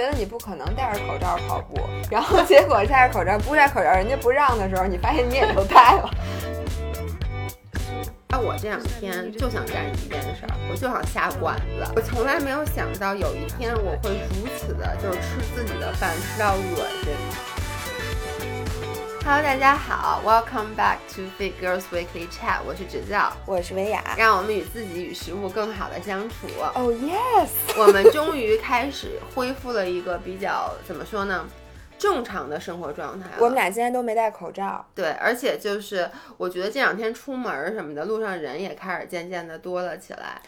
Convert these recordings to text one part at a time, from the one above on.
觉得你不可能戴着口罩跑步，然后结果戴着口罩不戴口罩，人家不让的时候，你发现你也都戴了。那，我这两天就想干一件事儿，我就想下馆子。我从来没有想到有一天我会如此的，就是吃自己的饭吃到恶心。Hello，大家好，Welcome back to Fit Girls Weekly Chat，我是指教，我是维雅，让我们与自己与食物更好的相处。Oh yes，我们终于开始恢复了一个比较怎么说呢？正常的生活状态。我们俩今天都没戴口罩。对，而且就是我觉得这两天出门什么的，路上人也开始渐渐的多了起来。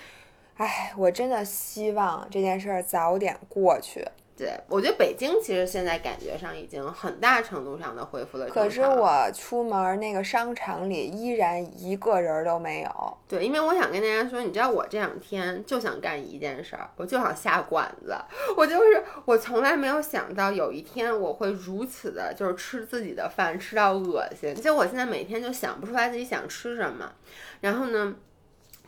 哎，我真的希望这件事儿早点过去。对，我觉得北京其实现在感觉上已经很大程度上的恢复了。可是我出门那个商场里依然一个人都没有。对，因为我想跟大家说，你知道我这两天就想干一件事儿，我就想下馆子。我就是我从来没有想到有一天我会如此的，就是吃自己的饭吃到恶心。就我现在每天就想不出来自己想吃什么，然后呢，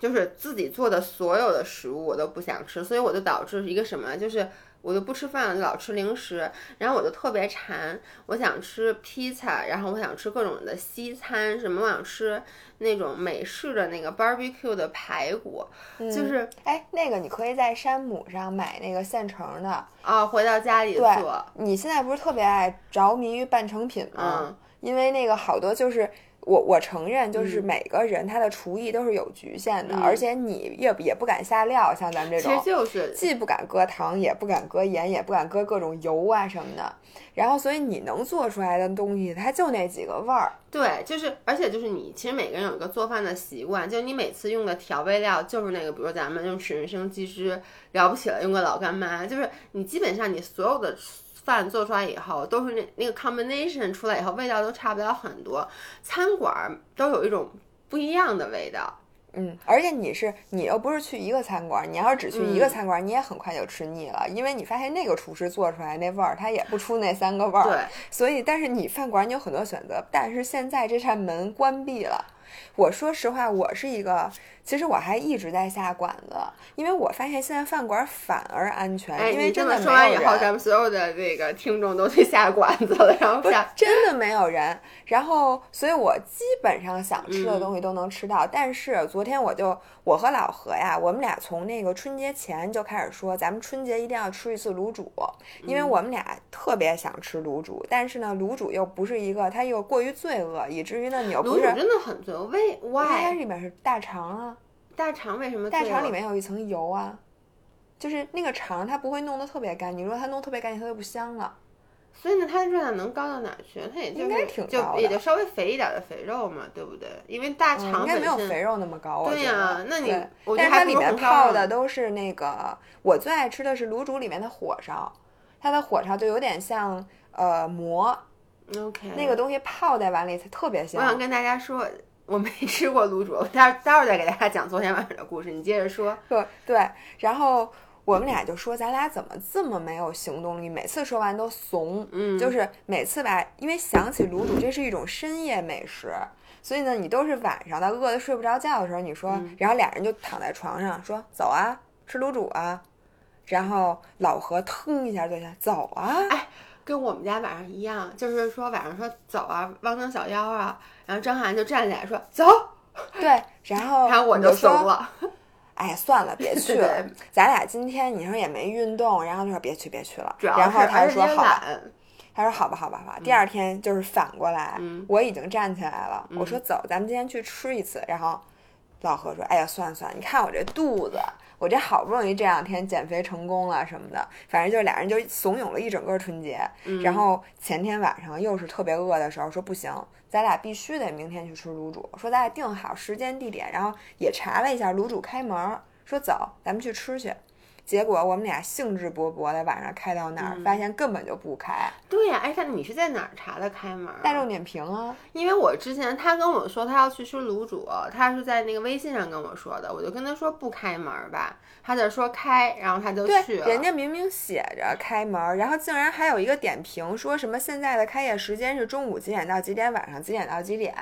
就是自己做的所有的食物我都不想吃，所以我就导致一个什么就是。我就不吃饭，就老吃零食，然后我就特别馋，我想吃披萨，然后我想吃各种的西餐，什么我想吃那种美式的那个 barbecue 的排骨，就是哎，那个你可以在山姆上买那个现成的啊，回到家里做。你现在不是特别爱着迷于半成品吗？因为那个好多就是。我我承认，就是每个人他的厨艺都是有局限的，而且你也也不敢下料，像咱们这种，其实就是既不敢搁糖，也不敢搁盐，也不敢搁各种油啊什么的。然后，所以你能做出来的东西，它就那几个味儿。对，就是，而且就是你，其实每个人有一个做饭的习惯，就是你每次用的调味料就是那个，比如咱们用水人生鸡汁，了不起了，用个老干妈，就是你基本上你所有的。饭做出来以后，都是那那个 combination 出来以后，味道都差不了很多。餐馆都有一种不一样的味道，嗯，而且你是你又不是去一个餐馆，你要是只去一个餐馆，你也很快就吃腻了，因为你发现那个厨师做出来那味儿，他也不出那三个味儿。对，所以但是你饭馆你有很多选择，但是现在这扇门关闭了。我说实话，我是一个。其实我还一直在下馆子，因为我发现现在饭馆反而安全，因为真的说完以后，咱们所有的这个听众都去下馆子了，然后下真的没有人，然后所以我基本上想吃的东西都能吃到。但是昨天我就我和老何呀，我们俩从那个春节前就开始说，咱们春节一定要吃一次卤煮，因为我们俩特别想吃卤煮，但是呢，卤煮又不是一个，它又过于罪恶，以至于呢，你又不是真的很罪恶，为 why？它里面是大肠啊。大肠为什么？大肠里面有一层油啊，就是那个肠它不会弄得特别干净，如果它弄特别干净，它就不香了。所以呢，它的热量能高到哪去？它也应该挺高的，也就稍微肥一点的肥肉嘛，对不对？因为大肠应该没有肥肉那么高。对呀，那你但是它里面泡的都是那个，我最爱吃的是卤煮里面的火烧，它的火烧就有点像呃馍。OK，那个东西泡在碗里才特别香。我想跟大家说。我没吃过卤煮，待待会儿再给大家讲昨天晚上的故事。你接着说。对 对，然后我们俩就说，咱俩怎么这么没有行动力？每次说完都怂，嗯，就是每次吧，因为想起卤煮，这是一种深夜美食，所以呢，你都是晚上的饿得睡不着觉的时候，你说，然后俩人就躺在床上说走啊，吃卤煮啊，然后老何腾一下坐下走啊，哎。跟我们家晚上一样，就是说晚上说走啊，汪蹬小腰啊，然后张涵就站起来说走，对，然后然后我就怂了，哎，算了，别去了，咱俩今天你说也没运动，然后就说别去别去了，然后他就说好，他说好吧好吧好吧，第二天就是反过来，我已经站起来了，我说走，咱们今天去吃一次，然后老何说，哎呀算了算了，你看我这肚子。我这好不容易这两天减肥成功了什么的，反正就俩人就怂恿了一整个春节。然后前天晚上又是特别饿的时候，说不行，咱俩必须得明天去吃卤煮。说咱俩定好时间地点，然后也查了一下卤煮开门，说走，咱们去吃去。结果我们俩兴致勃勃的晚上开到那儿，发现根本就不开。对呀，哎，他你是在哪儿查的开门？大众点评啊。因为我之前他跟我说他要去吃卤煮，他是在那个微信上跟我说的，我就跟他说不开门吧，他就说开，然后他就去了。人家明明写着开门，然后竟然还有一个点评说什么现在的开业时间是中午几点到几点，晚上几点到几点。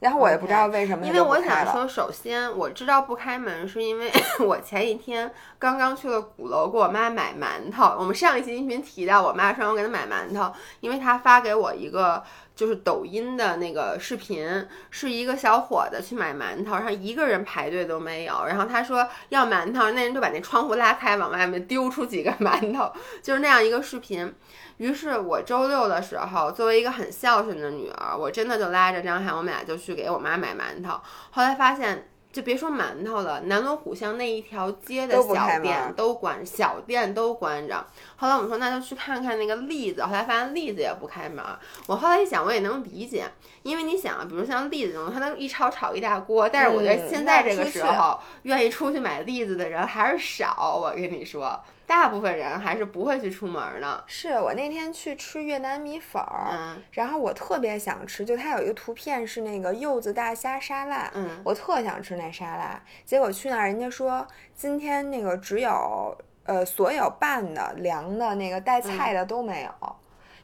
然后我也不知道为什么，因为我想说，首先我知道不开门是因为 我前一天刚刚去了鼓楼给我妈买馒头。我们上一期音频提到，我妈说我给她买馒头，因为她发给我一个就是抖音的那个视频，是一个小伙子去买馒头，然后一个人排队都没有，然后他说要馒头，那人就把那窗户拉开，往外面丢出几个馒头，就是那样一个视频。于是我周六的时候，作为一个很孝顺的女儿，我真的就拉着张涵，我们俩就去给我妈买馒头。后来发现，就别说馒头了，南锣鼓巷那一条街的小店都关，小店都关着。后来我们说，那就去看看那个栗子。后来发现栗子也不开门。我后来一想，我也能理解，因为你想啊，比如像栗子这种，它能一炒炒一大锅。但是我觉得现在这个时候，愿意出去买栗子的人还是少。我跟你说。大部分人还是不会去出门的。是我那天去吃越南米粉儿，然后我特别想吃，就它有一个图片是那个柚子大虾沙拉，嗯，我特想吃那沙拉。结果去那儿，人家说今天那个只有呃所有拌的、凉的那个带菜的都没有。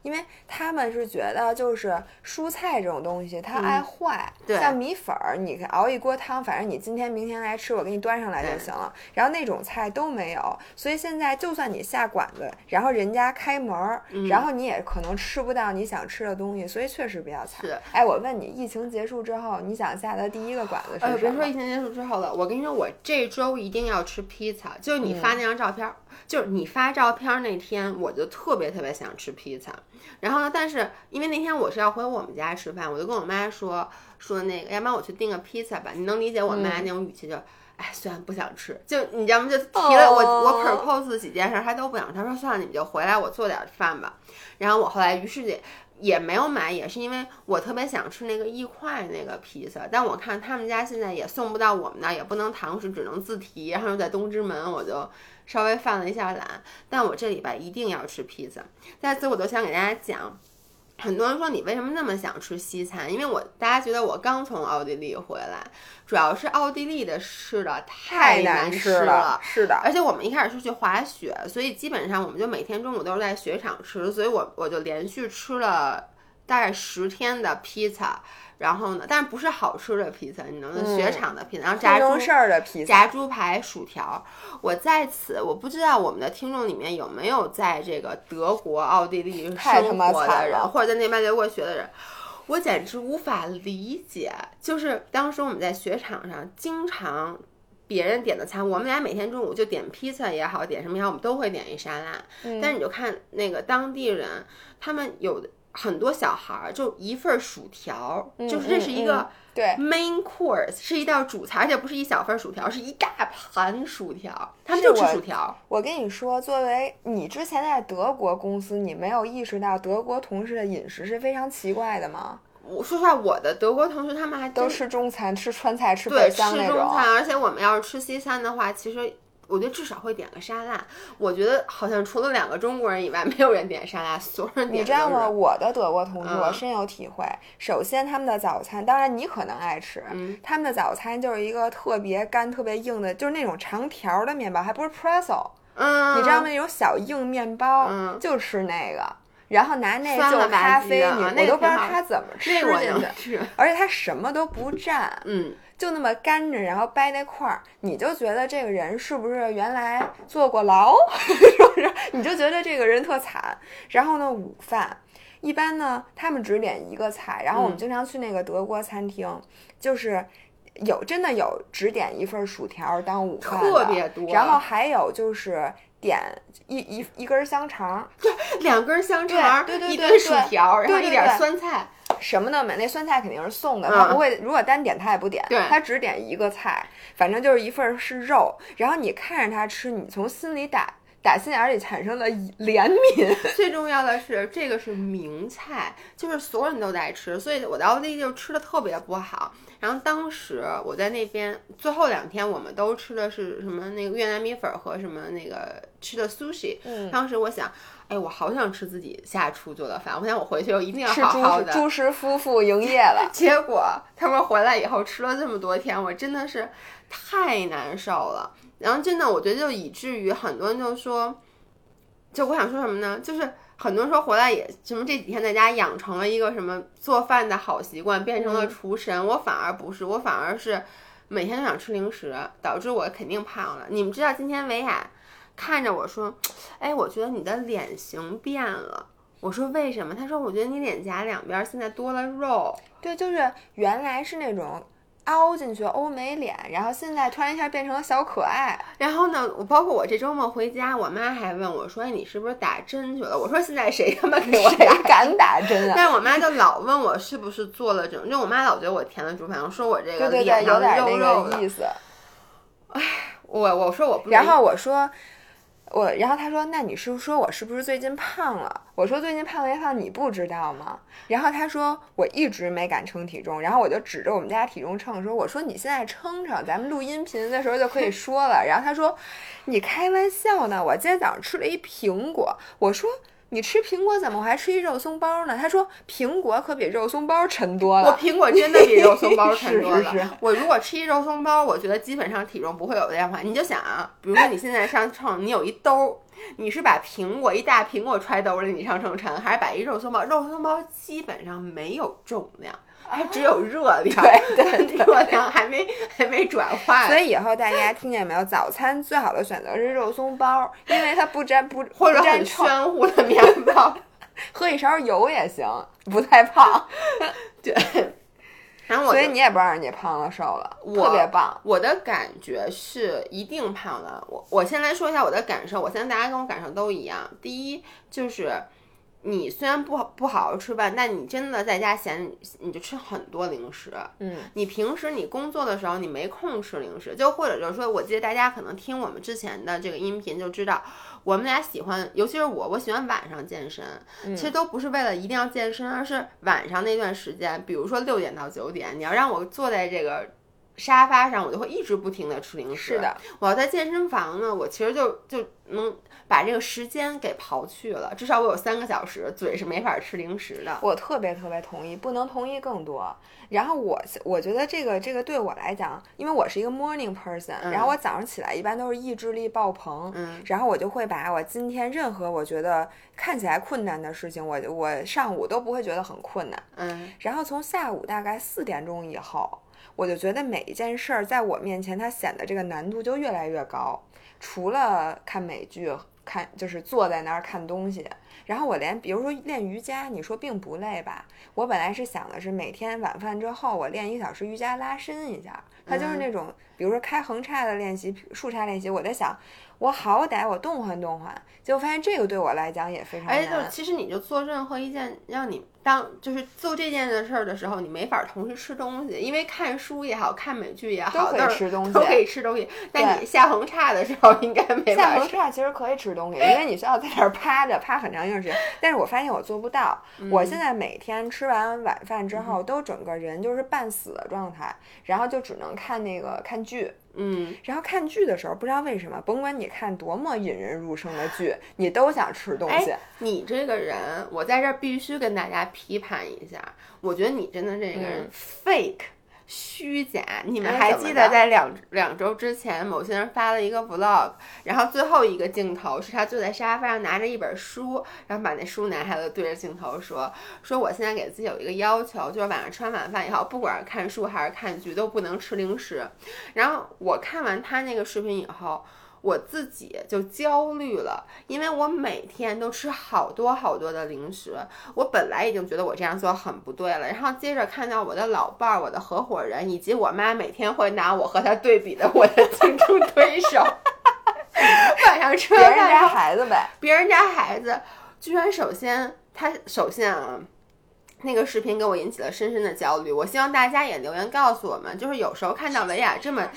因为他们是觉得，就是蔬菜这种东西，它爱坏。对，像米粉儿，你熬一锅汤，反正你今天、明天来吃，我给你端上来就行了。然后那种菜都没有，所以现在就算你下馆子，然后人家开门儿，然后你也可能吃不到你想吃的东西，所以确实比较惨。是，哎，我问你，疫情结束之后，你想下的第一个馆子是什么？别说疫情结束之后了，我跟你说，我这周一定要吃披萨。就是你发那张照片，就是你发照片那天，我就特别特别想吃披萨。然后呢？但是因为那天我是要回我们家吃饭，我就跟我妈说说那个，要不然我去订个披萨吧。你能理解我妈那种语气，就哎，虽然不想吃，就你知道吗？就提了我我 propose 几件事，她都不想。她说算了，你们就回来，我做点饭吧。然后我后来于是也也没有买，也是因为我特别想吃那个一块那个披萨。但我看他们家现在也送不到我们那，也不能堂食，只能自提。然后又在东直门，我就。稍微犯了一下懒，但我这礼拜一定要吃披萨。在此，我都想给大家讲，很多人说你为什么那么想吃西餐？因为我大家觉得我刚从奥地利回来，主要是奥地利的吃的太难吃了，是的。而且我们一开始是去滑雪，所以基本上我们就每天中午都是在雪场吃，所以我我就连续吃了大概十天的披萨。然后呢？但是不是好吃的披萨？你能雪场的披萨，然后炸猪炸猪排、薯条。我在此，我不知道我们的听众里面有没有在这个德国、奥地利生活的人，或者在那边留过学的人。我简直无法理解，就是当时我们在雪场上，经常别人点的餐，我们俩每天中午就点披萨也好，点什么也好，我们都会点一沙拉。但是你就看那个当地人，他们有的。很多小孩儿就一份薯条，就是这是一个对 main course，是一道主菜，而且不是一小份薯条，是一大盘薯条，他们就吃薯条。我跟你说，作为你之前在德国公司，你没有意识到德国同事的饮食是非常奇怪的吗？我说实话，我的德国同事他们还都吃中餐，吃川菜，吃对吃中餐，而且我们要是吃西餐的话，其实。我觉得至少会点个沙拉。我觉得好像除了两个中国人以外，没有人点沙拉，所有人点。你知道吗？我的德国同事，我深有体会。首先，他们的早餐，当然你可能爱吃，他们的早餐就是一个特别干、特别硬的，就是那种长条的面包，还不是 pretzel。嗯。你知道吗？那种小硬面包，就吃那个，然后拿那就咖啡，我都不知道他怎么吃进去，而且他什么都不蘸。嗯。就那么干着，然后掰那块儿，你就觉得这个人是不是原来坐过牢？是不是？你就觉得这个人特惨。然后呢，午饭一般呢，他们只点一个菜。然后我们经常去那个德国餐厅，就是有真的有只点一份薯条当午饭特别多。然后还有就是点一一一根香肠，对，两根香肠，对对对，一堆薯条，然后一点酸菜。什么都没，那酸菜肯定是送的，他不会。如果单点他也不点，他只点一个菜，反正就是一份是肉。然后你看着他吃，你从心里打打心眼里产生了怜悯。最重要的是，这个是名菜，就是所有人都在吃，所以我在奥地利就吃的特别不好。然后当时我在那边最后两天，我们都吃的是什么那个越南米粉和什么那个吃的 sushi。当时我想。哎，我好想吃自己下厨做的饭。我想我回去我一定要好好的。朱师夫妇营业了。结果他们回来以后吃了这么多天，我真的是太难受了。然后真的，我觉得就以至于很多人就说。就我想说什么呢？就是很多人说回来也什么这几天在家养成了一个什么做饭的好习惯，变成了厨神。我反而不是，我反而是每天都想吃零食，导致我肯定胖了。你们知道今天维亚看着我说：“哎，我觉得你的脸型变了。”我说：“为什么？”他说：“我觉得你脸颊两边现在多了肉。”对，就是原来是那种。凹进去欧美脸，然后现在突然一下变成了小可爱。然后呢，我包括我这周末回家，我妈还问我说：“哎，你是不是打针去了？”我说：“现在谁他妈给我打敢打针啊？”但是我妈就老问我是不是做了整，就我妈老觉得我填了猪排，说我这个脸上肉肉的意思。哎，我我说我不，然后我说。我，然后他说：“那你是说我是不是最近胖了？”我说：“最近胖没胖你不知道吗？”然后他说：“我一直没敢称体重。”然后我就指着我们家体重秤说：“我说你现在称称，咱们录音频的时候就可以说了。”然后他说：“你开玩笑呢？我今天早上吃了一苹果。”我说。你吃苹果怎么我还吃一肉松包呢？他说苹果可比肉松包沉多了。我苹果真的比肉松包沉多了。是是是。我如果吃一肉松包，我觉得基本上体重不会有变化。你就想啊，比如说你现在上秤，你有一兜，你是把苹果一大苹果揣兜里，你上秤称，还是把一肉松包？肉松包基本上没有重量。它 只有热量，对，热量还没 还没转化。所以以后大家听见没有？早餐最好的选择是肉松包，因为它不沾不或者很暄乎的面包，喝一勺油也行，不太胖。对，然后所以你也不让人家胖了瘦了，特别棒。我的感觉是一定胖了。我我先来说一下我的感受，我相信大家跟我感受都一样。第一就是。你虽然不好不好好吃饭，但你真的在家闲，你就吃很多零食。嗯，你平时你工作的时候，你没空吃零食，就或者就是说，我记得大家可能听我们之前的这个音频就知道，我们俩喜欢，尤其是我，我喜欢晚上健身。其实都不是为了一定要健身，而是晚上那段时间，比如说六点到九点，你要让我坐在这个沙发上，我就会一直不停的吃零食。是的，我要在健身房呢，我其实就就能。把这个时间给刨去了，至少我有三个小时嘴是没法吃零食的。我特别特别同意，不能同意更多。然后我我觉得这个这个对我来讲，因为我是一个 morning person，然后我早上起来一般都是意志力爆棚，嗯，然后我就会把我今天任何我觉得看起来困难的事情，我我上午都不会觉得很困难，嗯，然后从下午大概四点钟以后，我就觉得每一件事儿在我面前，它显得这个难度就越来越高。除了看美剧。看，就是坐在那儿看东西，然后我连，比如说练瑜伽，你说并不累吧？我本来是想的是每天晚饭之后我练一小时瑜伽拉伸一下，它就是那种，比如说开横叉的练习、竖叉练习，我在想。我好歹我动换动换，结果发现这个对我来讲也非常难。而且就，其实你就做任何一件让你当就是做这件的事儿的时候，你没法同时吃东西，因为看书也好看美剧也好，都可以吃东西，都可以吃东西。但你下横叉的时候应该没下横叉其实可以吃东西，因为你需要在那儿趴着趴很长一段时间。但是我发现我做不到。我现在每天吃完晚饭之后，都整个人就是半死的状态，然后就只能看那个看剧。嗯，然后看剧的时候，不知道为什么，甭管你看多么引人入胜的剧，你都想吃东西。你这个人，我在这儿必须跟大家批判一下，我觉得你真的这个人 fake。虚假！你们还记得在两两周之前，某些人发了一个 vlog，然后最后一个镜头是他坐在沙发上拿着一本书，然后把那书拿下来对着镜头说：“说我现在给自己有一个要求，就是晚上吃完晚饭以后，不管是看书还是看剧，都不能吃零食。”然后我看完他那个视频以后。我自己就焦虑了，因为我每天都吃好多好多的零食。我本来已经觉得我这样做很不对了，然后接着看到我的老伴儿、我的合伙人以及我妈每天会拿我和他对比的我的竞争对手，晚上吃别人家孩子呗，别人家孩子居然首先他首先啊，那个视频给我引起了深深的焦虑。我希望大家也留言告诉我们，就是有时候看到维亚这么。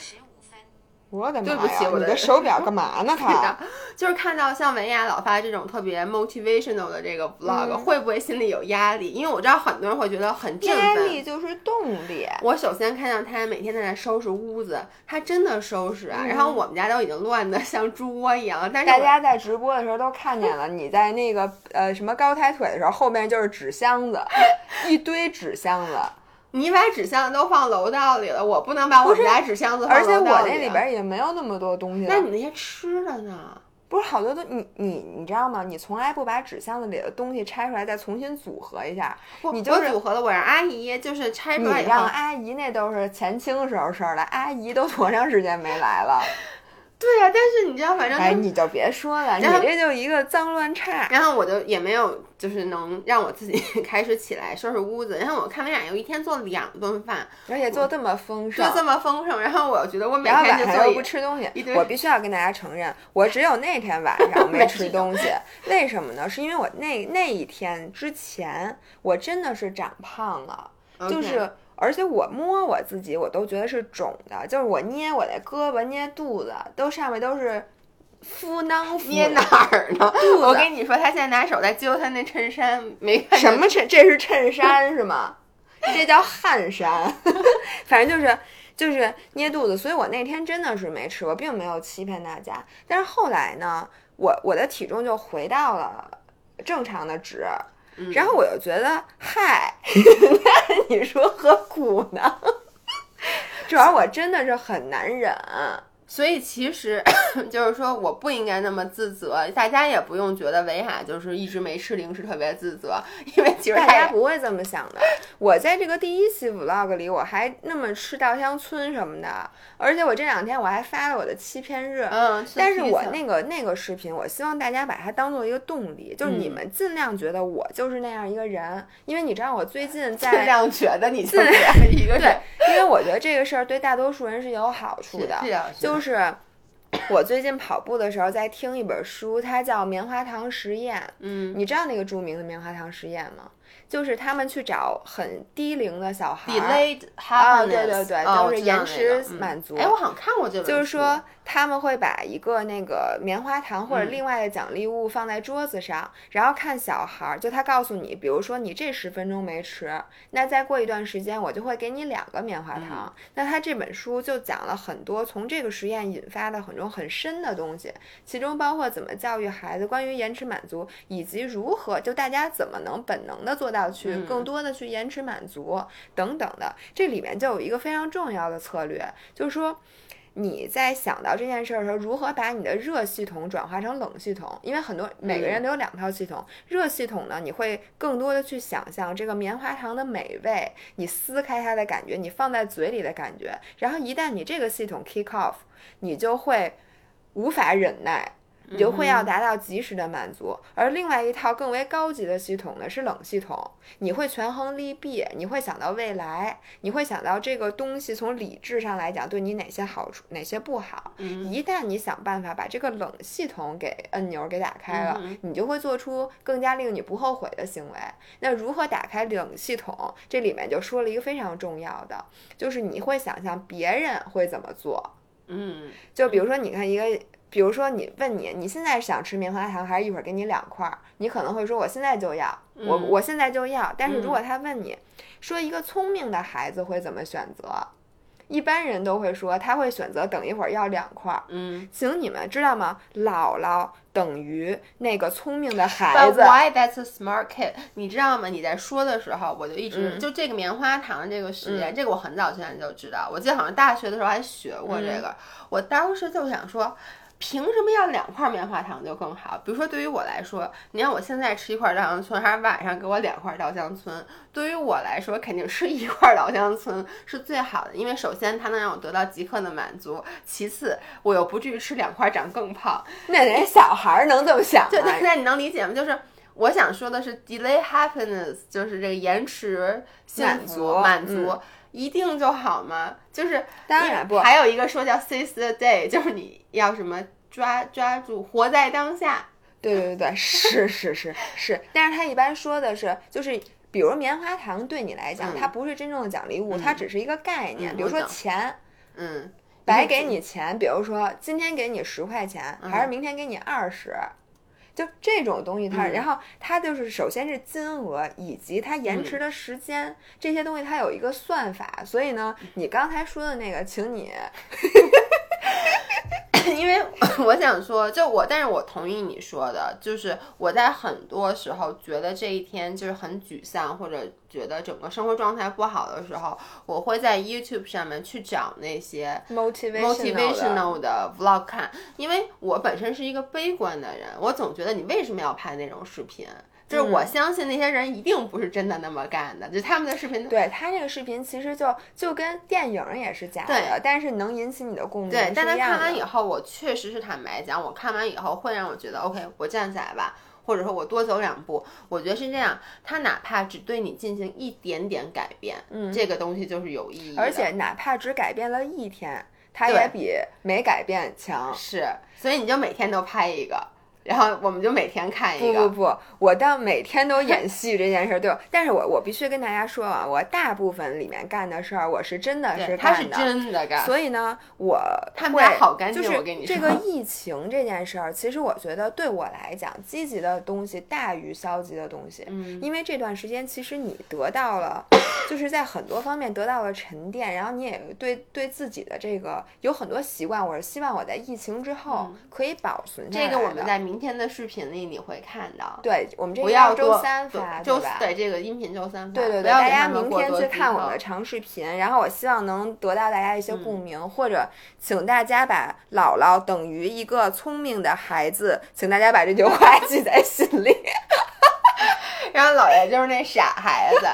我的妈呀！对不起，我的手表干嘛呢？他就是看到像文雅老发这种特别 motivational 的这个 vlog，会不会心里有压力？因为我知道很多人会觉得很振奋。压力就是动力。我首先看到他每天在那收拾屋子，他真的收拾啊！然后我们家都已经乱的像猪窝一样。但是大家在直播的时候都看见了，你在那个呃什么高抬腿的时候，后面就是纸箱子，一堆纸箱子。你把纸箱子都放楼道里了，我不能把我们家纸箱子放楼道里。而且我那里边也没有那么多东西。那你那些吃的呢？不是好多都你你你知道吗？你从来不把纸箱子里的东西拆出来再重新组合一下，你就组合了。我让阿姨就是拆出来你让阿姨那都是前清时候事儿了，阿姨都多长时间没来了。对呀，但是你知道，反正哎，你就别说了，你这就一个脏乱差。然后我就也没有，就是能让我自己 开始起来收拾屋子。然后我看维亚又一天做两顿饭，而且做这么丰盛，做这么丰盛。然后我觉得我每天就做又不吃东西。我必须要跟大家承认，我只有那天晚上 没吃东西。为什么呢？是因为我那那一天之前，我真的是长胖了，就是。而且我摸我自己，我都觉得是肿的，就是我捏我的胳膊、捏肚子，都上面都是敷囊。捏哪儿呢？我跟你说，他现在拿手在揪他那衬衫，没看什么衬，这是衬衫是吗？这叫汗衫，反正就是就是捏肚子。所以我那天真的是没吃，我并没有欺骗大家。但是后来呢，我我的体重就回到了正常的值。然后我又觉得，嗨，那你说何苦呢？主要我真的是很难忍。所以其实 就是说，我不应该那么自责，大家也不用觉得维海就是一直没吃零食特别自责，因为其实大家不会这么想的。我在这个第一期 vlog 里，我还那么吃稻香村什么的，而且我这两天我还发了我的欺骗日。嗯，但是我那个那个视频，我希望大家把它当做一个动力，就是你们尽量觉得我就是那样一个人，因为你知道我最近 在尽量觉得你就是这样一个人，对，因为我觉得这个事儿对大多数人是有好处的，就。是我最近跑步的时候在听一本书，它叫《棉花糖实验》。嗯，你知道那个著名的棉花糖实验吗？就是他们去找很低龄的小孩，delayed happiness，对对对，都是延迟满足。哎，我好像看过这本就是说，他们会把一个那个棉花糖或者另外的奖励物放在桌子上，然后看小孩儿，就他告诉你，比如说你这十分钟没吃，那再过一段时间我就会给你两个棉花糖。那他这本书就讲了很多从这个实验引发的很多很深的东西，其中包括怎么教育孩子，关于延迟满足，以及如何就大家怎么能本能的做到。去更多的去延迟满足等等的，这里面就有一个非常重要的策略，就是说你在想到这件事的时候，如何把你的热系统转化成冷系统？因为很多每个人都有两套系统，热系统呢，你会更多的去想象这个棉花糖的美味，你撕开它的感觉，你放在嘴里的感觉，然后一旦你这个系统 kick off，你就会无法忍耐。你就会要达到及时的满足，而另外一套更为高级的系统呢是冷系统，你会权衡利弊，你会想到未来，你会想到这个东西从理智上来讲对你哪些好处，哪些不好。一旦你想办法把这个冷系统给按钮给打开了，你就会做出更加令你不后悔的行为。那如何打开冷系统？这里面就说了一个非常重要的，就是你会想象别人会怎么做。嗯，就比如说你看一个。比如说，你问你，你现在想吃棉花糖，还是一会儿给你两块儿？你可能会说，我现在就要，我我现在就要。但是如果他问你，说一个聪明的孩子会怎么选择？一般人都会说，他会选择等一会儿要两块儿。嗯，请你们知道吗？姥姥等于那个聪明的孩子。But why that's a smart kid？你知道吗？你在说的时候，我就一直就这个棉花糖这个实验，这个我很早之前就知道。我记得好像大学的时候还学过这个。我当时就想说。凭什么要两块棉花糖就更好？比如说，对于我来说，你让我现在吃一块稻香村，还是晚上给我两块稻香村？对于我来说，肯定吃一块稻香村是最好的，因为首先它能让我得到即刻的满足，其次我又不至于吃两块长更胖。那人家小孩能这么想？就那你能理解吗？就是我想说的是，delay happiness，就是这个延迟满足，满足一定就好吗？就是当然不，还有一个说叫 seize the day，就是你要什么抓抓住，活在当下。对对对对，是是是是。但是他一般说的是，就是比如棉花糖对你来讲，它不是真正的奖励物，它只是一个概念。比如说钱，嗯，白给你钱，比如说今天给你十块钱，还是明天给你二十。就这种东西，它然后它就是首先是金额以及它延迟的时间这些东西，它有一个算法。所以呢，你刚才说的那个，请你 因为我想说，就我，但是我同意你说的，就是我在很多时候觉得这一天就是很沮丧，或者觉得整个生活状态不好的时候，我会在 YouTube 上面去找那些 motivational 的 vlog 看，因为我本身是一个悲观的人，我总觉得你为什么要拍那种视频？就是我相信那些人一定不是真的那么干的，就他们的视频。对他那个视频其实就就跟电影也是假的，但是能引起你的共鸣。对，但他看完以后，我确实是坦白讲，我看完以后会让我觉得 OK，我站起来吧，或者说我多走两步。我觉得是这样，他哪怕只对你进行一点点改变，嗯，这个东西就是有意义。而且哪怕只改变了一天，他也比没改变强。是，所以你就每天都拍一个。然后我们就每天看一个。不不不，我倒每天都演戏这件事儿，对。但是我我必须跟大家说啊，我大部分里面干的事儿，我是真的是干的。他是真的干。所以呢，我他们家好干净。就是这个 疫情这件事儿，其实我觉得对我来讲，积极的东西大于消极的东西。嗯。因为这段时间，其实你得到了，就是在很多方面得到了沉淀，然后你也对对自己的这个有很多习惯，我是希望我在疫情之后可以保存这个我们在明。天的视频里你会看到，对我们这个要周三发，周对这个音频周三发，对对对，大家明天去看我的长视频，然后我希望能得到大家一些共鸣，或者请大家把姥姥等于一个聪明的孩子，请大家把这句话 记在心里。然后姥爷就是那傻孩子，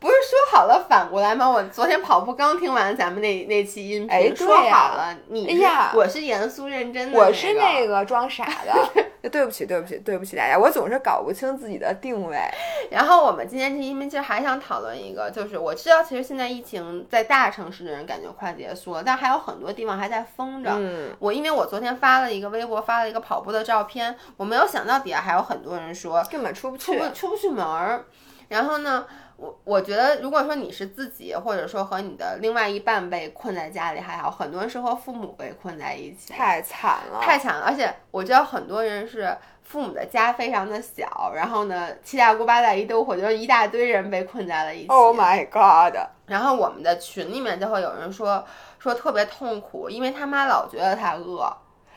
不是说好了反过来吗？我昨天跑步刚听完咱们那那期音频，说好了你，哎呀，我是严肃认真的，我是那个装傻的。对不起，对不起，对不起大家，我总是搞不清自己的定位。然后我们今天这音频其实还想讨论一个，就是我知道其实现在疫情在大城市的人感觉快结束了，但还有很多地方还在封着。嗯，我因为我昨天发了一个微博，发了一个跑步的照片，我没有想到底下还有很多人说根本出不去，出不去门儿。然后呢？我我觉得，如果说你是自己，或者说和你的另外一半被困在家里还好，很多人是和父母被困在一起，太惨了，太惨了。而且我知道很多人是父母的家非常的小，然后呢七大姑八大姨都，我觉得一大堆人被困在了一起。Oh my god！然后我们的群里面就会有人说说特别痛苦，因为他妈老觉得他饿。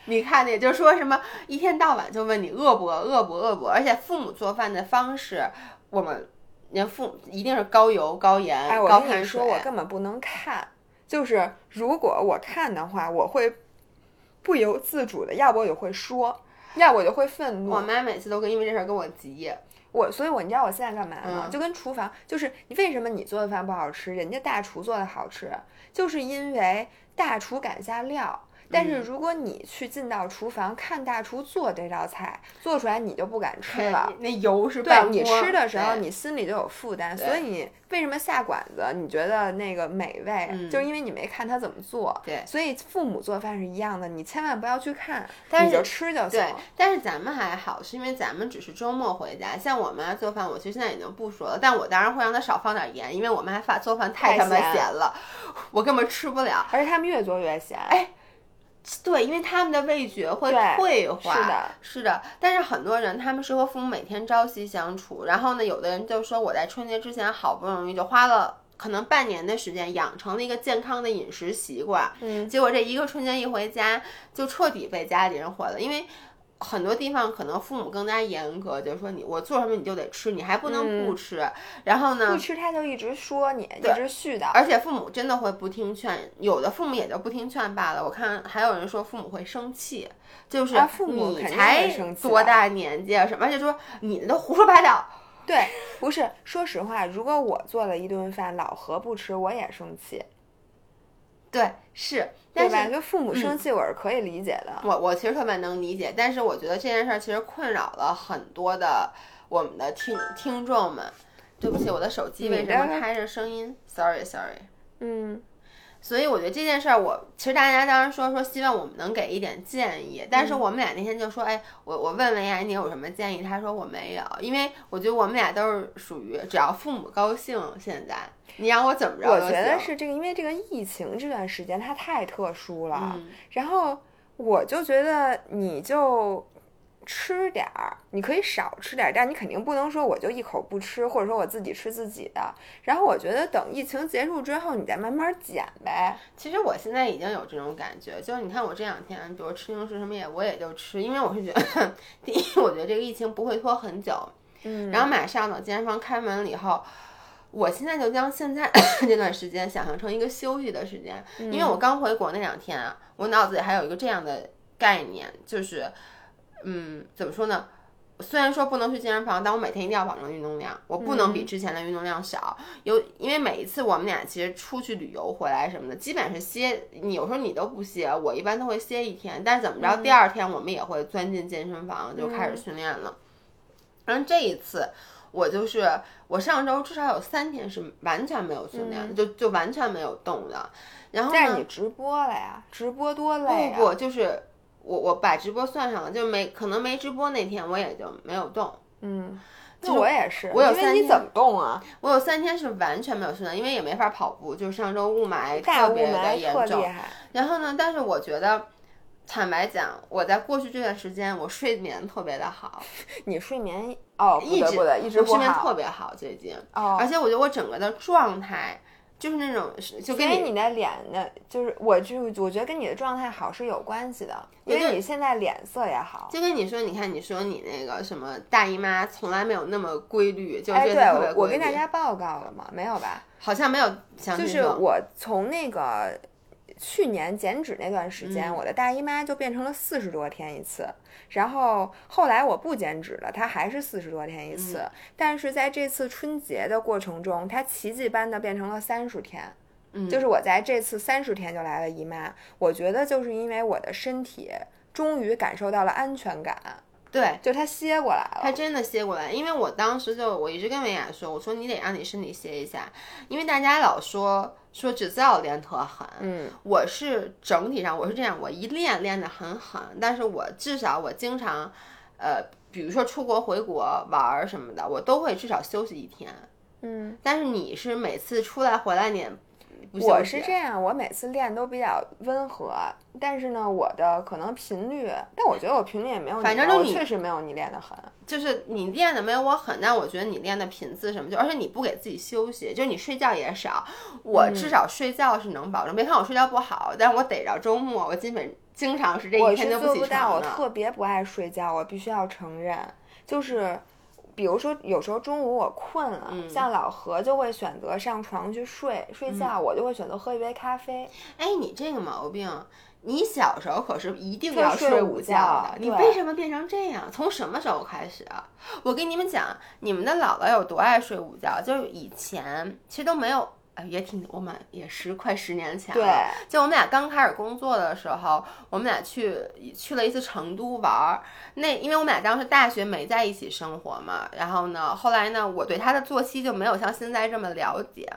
你看，也就说什么一天到晚就问你饿不饿，饿不饿不？而且父母做饭的方式，我们。连父一定是高油、高盐、高碳水。我跟你说，我根本不能看。就是如果我看的话，我会不由自主的，要不我就会说，要不我就会愤怒。我妈每次都跟因为这事儿跟我急。我所以，我你知道我现在干嘛吗？就跟厨房，就是你为什么你做的饭不好吃，人家大厨做的好吃，就是因为大厨敢下料。但是如果你去进到厨房看大厨做这道菜，做出来你就不敢吃了。那油是对你吃的时候，你心里就有负担。所以你为什么下馆子？你觉得那个美味，就是因为你没看他怎么做。对，所以父母做饭是一样的，你千万不要去看，你就吃就行。对，但是咱们还好，是因为咱们只是周末回家。像我妈做饭，我其实现在已经不说了，但我当然会让她少放点盐，因为我妈发做饭太他妈咸了，我根本吃不了。而且他们越做越咸。哎。对，因为他们的味觉会退化，是的，是的。但是很多人他们是和父母每天朝夕相处，然后呢，有的人就说我在春节之前好不容易就花了可能半年的时间养成了一个健康的饮食习惯，嗯，结果这一个春节一回家就彻底被家里人毁了，因为。很多地方可能父母更加严格，就是说你我做什么你就得吃，你还不能不吃。然后呢，不吃他就一直说你，一直絮叨。而且父母真的会不听劝，有的父母也就不听劝罢了。我看还有人说父母会生气，就是你才多大年纪啊什么，就说你都胡说八道。对，不是，说实话，如果我做了一顿饭，老何不吃，我也生气。对，是。对吧？就父母生气，我是可以理解的。我我其实特别能理解，但是我觉得这件事儿其实困扰了很多的我们的听听众们。对不起，我的手机为什么开着声音？Sorry Sorry。嗯。所以我觉得这件事儿，我其实大家当时说说希望我们能给一点建议，但是我们俩那天就说，哎，我我问问呀，你有什么建议？他说我没有，因为我觉得我们俩都是属于只要父母高兴，现在你让我怎么着我觉得是这个，因为这个疫情这段时间它太特殊了，然后我就觉得你就吃点儿，你可以少吃点儿，但你肯定不能说我就一口不吃，或者说我自己吃自己的。然后我觉得等疫情结束之后，你再慢慢减呗。其实我现在已经有这种感觉，就是你看我这两天，比如吃零食什么也我也就吃，因为我是觉得，第一，我觉得这个疫情不会拖很久，嗯，然后马上等健身房开门了以后，我现在就将现在这段时间想象成一个休息的时间，因为我刚回国那两天啊，我脑子里还有一个这样的概念，就是。嗯，怎么说呢？虽然说不能去健身房，但我每天一定要保证运动量，我不能比之前的运动量少。有，因为每一次我们俩其实出去旅游回来什么的，基本是歇。你有时候你都不歇，我一般都会歇一天。但是怎么着，第二天我们也会钻进健身房就开始训练了。然后这一次，我就是我上周至少有三天是完全没有训练，就就完全没有动的。然后但是你直播了呀？直播多累啊！不不，就是。我我把直播算上了，就没可能没直播那天我也就没有动。嗯，那我也是。我有三天怎么动啊？我有三天是完全没有训练，因为也没法跑步，就是上周雾霾特别的严重。然后呢，但是我觉得，坦白讲，我在过去这段时间我睡眠特别的好。你睡眠哦，一直一直睡眠特别好最近。哦。而且我觉得我整个的状态。就是那种，就跟你的脸的，就是我就我觉得跟你的状态好是有关系的，因为你现在脸色也好。就跟你说，你看你说你那个什么大姨妈从来没有那么规律，就哎，对我跟大家报告了吗？没有吧？好像没有。就是我从那个。去年减脂那段时间，我的大姨妈就变成了四十多天一次，然后后来我不减脂了，它还是四十多天一次，但是在这次春节的过程中，它奇迹般的变成了三十天，就是我在这次三十天就来了姨妈，我觉得就是因为我的身体终于感受到了安全感。对，就他歇过来了，他真的歇过来，因为我当时就我一直跟维亚说，我说你得让你身体歇一下，因为大家老说说只要练特狠，嗯，我是整体上我是这样，我一练练得很狠，但是我至少我经常，呃，比如说出国回国玩儿什么的，我都会至少休息一天，嗯，但是你是每次出来回来你。我是这样，我每次练都比较温和，但是呢，我的可能频率，但我觉得我频率也没有，反正就你确实没有你练的狠，就是你练的没有我狠，但我觉得你练的频次什么，就而且你不给自己休息，就是你睡觉也少，我至少睡觉是能保证，别看我睡觉不好，但是我逮着周末，我基本经常是这一天就不起床我特别不爱睡觉，我必须要承认，就是。比如说，有时候中午我困了，像老何就会选择上床去睡睡觉，我就会选择喝一杯咖啡。哎，你这个毛病，你小时候可是一定要睡午觉的，你为什么变成这样？从什么时候开始啊？我跟你们讲，你们的姥姥有多爱睡午觉，就是以前其实都没有。哎，也挺，我们也是快十年前了。对，就我们俩刚开始工作的时候，我们俩去去了一次成都玩儿。那因为我们俩当时大学没在一起生活嘛，然后呢，后来呢，我对他的作息就没有像现在这么了解。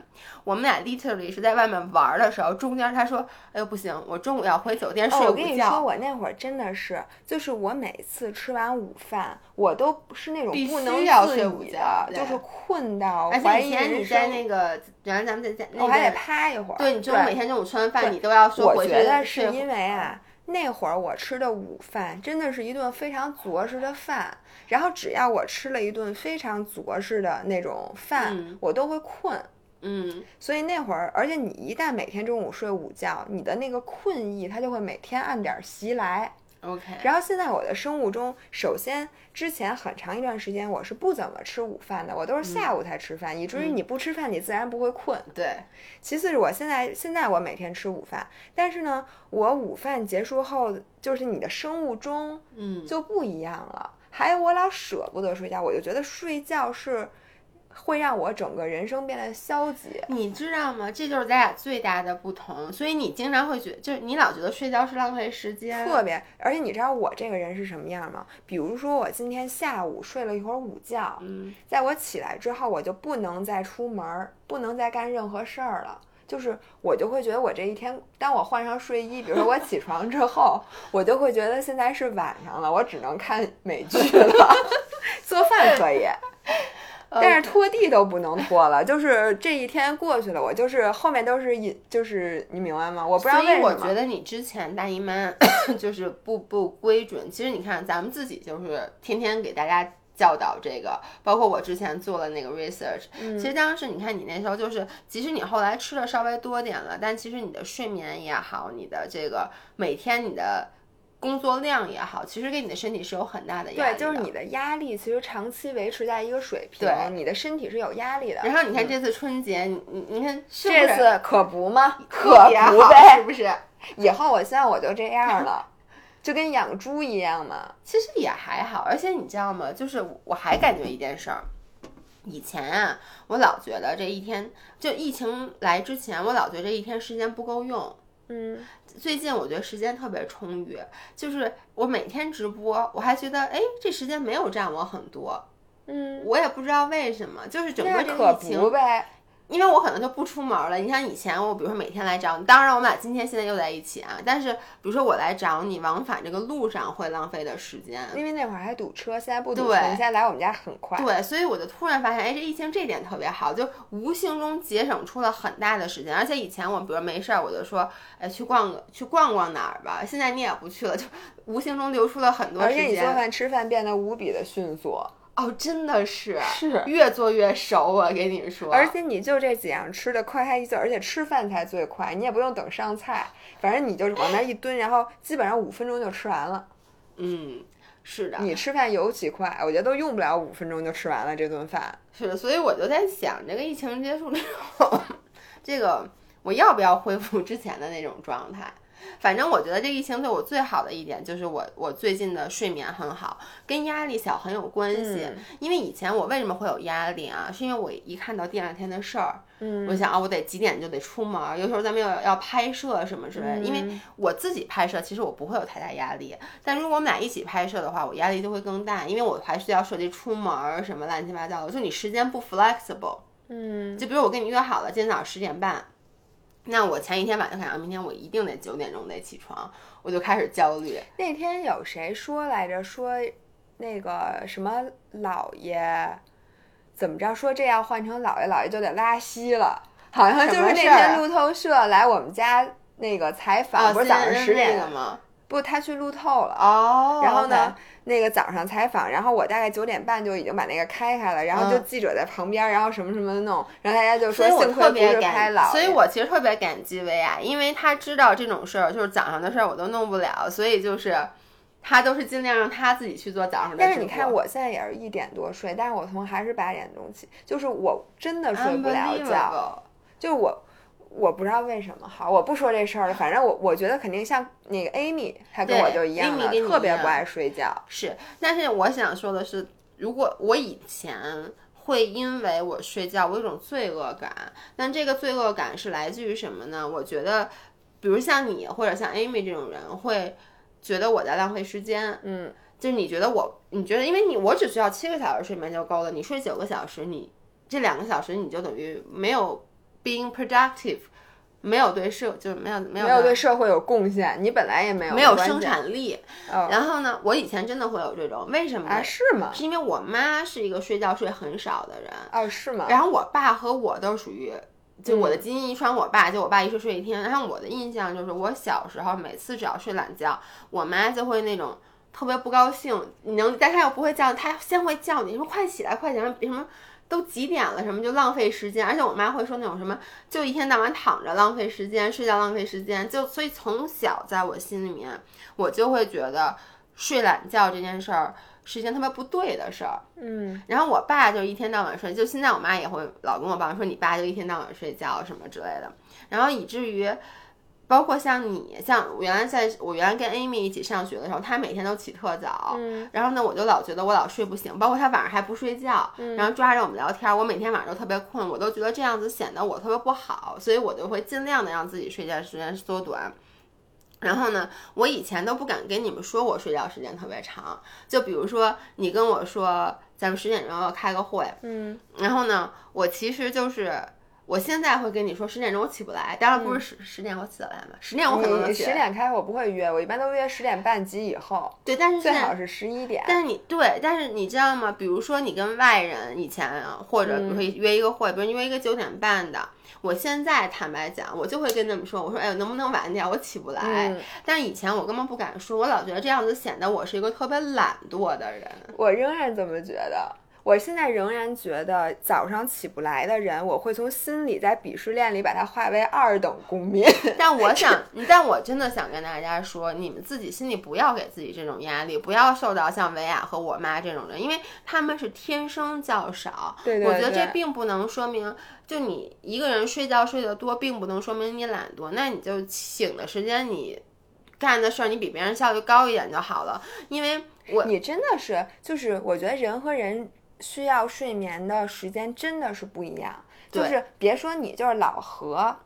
我们俩 literally 是在外面玩的时候，中间他说：“哎呦不行，我中午要回酒店睡午觉。”我跟你说，我那会儿真的是，就是我每次吃完午饭，我都是那种不能要睡午觉，就是困到怀疑人生。以前你在那个，原来咱们我还得趴一会儿。对，你中午每天中午吃完饭，你都要说回去。我觉得是因为啊，那会儿我吃的午饭真的是一顿非常着实的饭，然后只要我吃了一顿非常着实的那种饭，我都会困。嗯，所以那会儿，而且你一旦每天中午睡午觉，你的那个困意它就会每天按点袭来。OK。然后现在我的生物钟，首先之前很长一段时间我是不怎么吃午饭的，我都是下午才吃饭，以至于你不吃饭，你自然不会困。对。其次是我现在现在我每天吃午饭，但是呢，我午饭结束后，就是你的生物钟，嗯，就不一样了。还有我老舍不得睡觉，我就觉得睡觉是。会让我整个人生变得消极，你知道吗？这就是咱俩最大的不同。所以你经常会觉，就是你老觉得睡觉是浪费时间，特别。而且你知道我这个人是什么样吗？比如说我今天下午睡了一会儿午觉，嗯，在我起来之后，我就不能再出门，不能再干任何事儿了。就是我就会觉得我这一天，当我换上睡衣，比如说我起床之后，我就会觉得现在是晚上了，我只能看美剧了 做饭可以。但是拖地都不能拖了，就是这一天过去了，我就是后面都是一就是你明白吗？我不知道为什么。所以我觉得你之前大姨妈 就是不不规准。其实你看咱们自己就是天天给大家教导这个，包括我之前做了那个 research。其实当时你看你那时候就是，即使你后来吃的稍微多点了，但其实你的睡眠也好，你的这个每天你的。工作量也好，其实给你的身体是有很大的压力。对，就是你的压力其实长期维持在一个水平，对，你的身体是有压力的。然后你看这次春节，你你你看这次可不吗？可不呗，是不是？以后我现在我就这样了，就跟养猪一样嘛。其实也还好，而且你知道吗？就是我还感觉一件事儿，以前啊，我老觉得这一天就疫情来之前，我老觉得这一天时间不够用。嗯，最近我觉得时间特别充裕，就是我每天直播，我还觉得哎，这时间没有占我很多。嗯，我也不知道为什么，就是整个这个疫情呗。因为我可能就不出门了。你像以前我，比如说每天来找你，当然我们俩今天现在又在一起啊。但是比如说我来找你，往返这个路上会浪费的时间，因为那会儿还堵车，现在不堵车。你现在来我们家很快。对，所以我就突然发现，哎，这疫情这点特别好，就无形中节省出了很大的时间。而且以前我比如没事儿，我就说，哎，去逛个去逛逛哪儿吧。现在你也不去了，就无形中留出了很多时间。而且你做饭吃饭变得无比的迅速。哦，真的是是越做越熟，我跟你说。而且你就这几样吃的快开一做，而且吃饭才最快，你也不用等上菜，反正你就是往那一蹲，然后基本上五分钟就吃完了。嗯，是的。你吃饭尤其快，我觉得都用不了五分钟就吃完了这顿饭。是的，所以我就在想，这个疫情结束之后，这个我要不要恢复之前的那种状态？反正我觉得这疫情对我最好的一点就是我我最近的睡眠很好，跟压力小很有关系。因为以前我为什么会有压力啊？是因为我一看到第二天的事儿，嗯，我想啊，我得几点就得出门。有时候咱们要要拍摄什么之类的。因为我自己拍摄，其实我不会有太大压力。但如果我们俩一起拍摄的话，我压力就会更大，因为我还需要涉及出门什么乱七八糟的。就你时间不 flexible，嗯，就比如我跟你约好了今天早上十点半。那我前一天晚上想，明天我一定得九点钟得起床，我就开始焦虑。那天有谁说来着？说那个什么老爷怎么着？说这要换成老爷，老爷就得拉稀了。好像就是那天路透社来我们家那个采访，不是早上十点吗？不，他去路透了哦。然后呢，那个早上采访，然后我大概九点半就已经把那个开开了，然后就记者在旁边，然后什么什么的弄，然后大家就说幸亏不是拍老。所以我其实特别感激薇娅，因为他知道这种事儿，就是早上的事儿我都弄不了，所以就是他都是尽量让他自己去做早上的。但是你看，我现在也是一点多睡，但是我从还是八点钟起，就是我真的睡不了觉，就是我。我不知道为什么，好，我不说这事儿了。反正我我觉得肯定像那个 Amy，她跟我就一样的，特别不爱睡觉。是，但是我想说的是，如果我以前会因为我睡觉，我有种罪恶感。但这个罪恶感是来自于什么呢？我觉得，比如像你或者像 Amy 这种人，会觉得我在浪费时间。嗯，就是你觉得我，你觉得因为你我只需要七个小时睡眠就够了，你睡九个小时，你这两个小时你就等于没有。Being productive，没有对社就是没有没有没有对社会有贡献，你本来也没有没有生产力。然后呢，我以前真的会有这种，为什么？啊，是吗？是因为我妈是一个睡觉睡很少的人。哦，是吗？然后我爸和我都属于，就我的基因遗传，我爸就我爸一睡睡一天。然后我的印象就是，我小时候每次只要睡懒觉，我妈就会那种特别不高兴。你能，但她又不会叫，她先会叫你说快起来，快起来，什么？都几点了？什么就浪费时间？而且我妈会说那种什么，就一天到晚躺着浪费时间，睡觉浪费时间。就所以从小在我心里面，我就会觉得睡懒觉这件事儿是一件特别不对的事儿。嗯。然后我爸就一天到晚睡，就现在我妈也会老跟我抱怨说你爸就一天到晚睡觉什么之类的。然后以至于。包括像你，像我原来在我原来跟 Amy 一起上学的时候，她每天都起特早，嗯，然后呢，我就老觉得我老睡不醒，包括她晚上还不睡觉，然后抓着我们聊天，我每天晚上都特别困，我都觉得这样子显得我特别不好，所以我就会尽量的让自己睡觉时间缩短。然后呢，我以前都不敢跟你们说我睡觉时间特别长，就比如说你跟我说咱们十点钟要开个会，嗯，然后呢，我其实就是。我现在会跟你说十点钟我起不来，当然不是十十点我起得来嘛，十点我可能能起。十点开我不会约，我一般都约十点半及以后。对，但是最好是十一点。但是你对，但是你知道吗？比如说你跟外人以前啊或者比如说约一个会，比如约一个九点半的，我现在坦白讲，我就会跟他们说，我说哎，能不能晚点？我起不来。但是以前我根本不敢说，我老觉得这样子显得我是一个特别懒惰的人。我仍然这么觉得。我现在仍然觉得早上起不来的人，我会从心里在鄙视链里把他划为二等公民。但我想，但我真的想跟大家说，你们自己心里不要给自己这种压力，不要受到像维亚和我妈这种人，因为他们是天生较少。对对对。我觉得这并不能说明，就你一个人睡觉睡得多，并不能说明你懒惰。那你就醒的时间，你干的事儿，你比别人效率高一点就好了。因为我，你真的是，就是我觉得人和人。需要睡眠的时间真的是不一样，就是别说你，就是老何，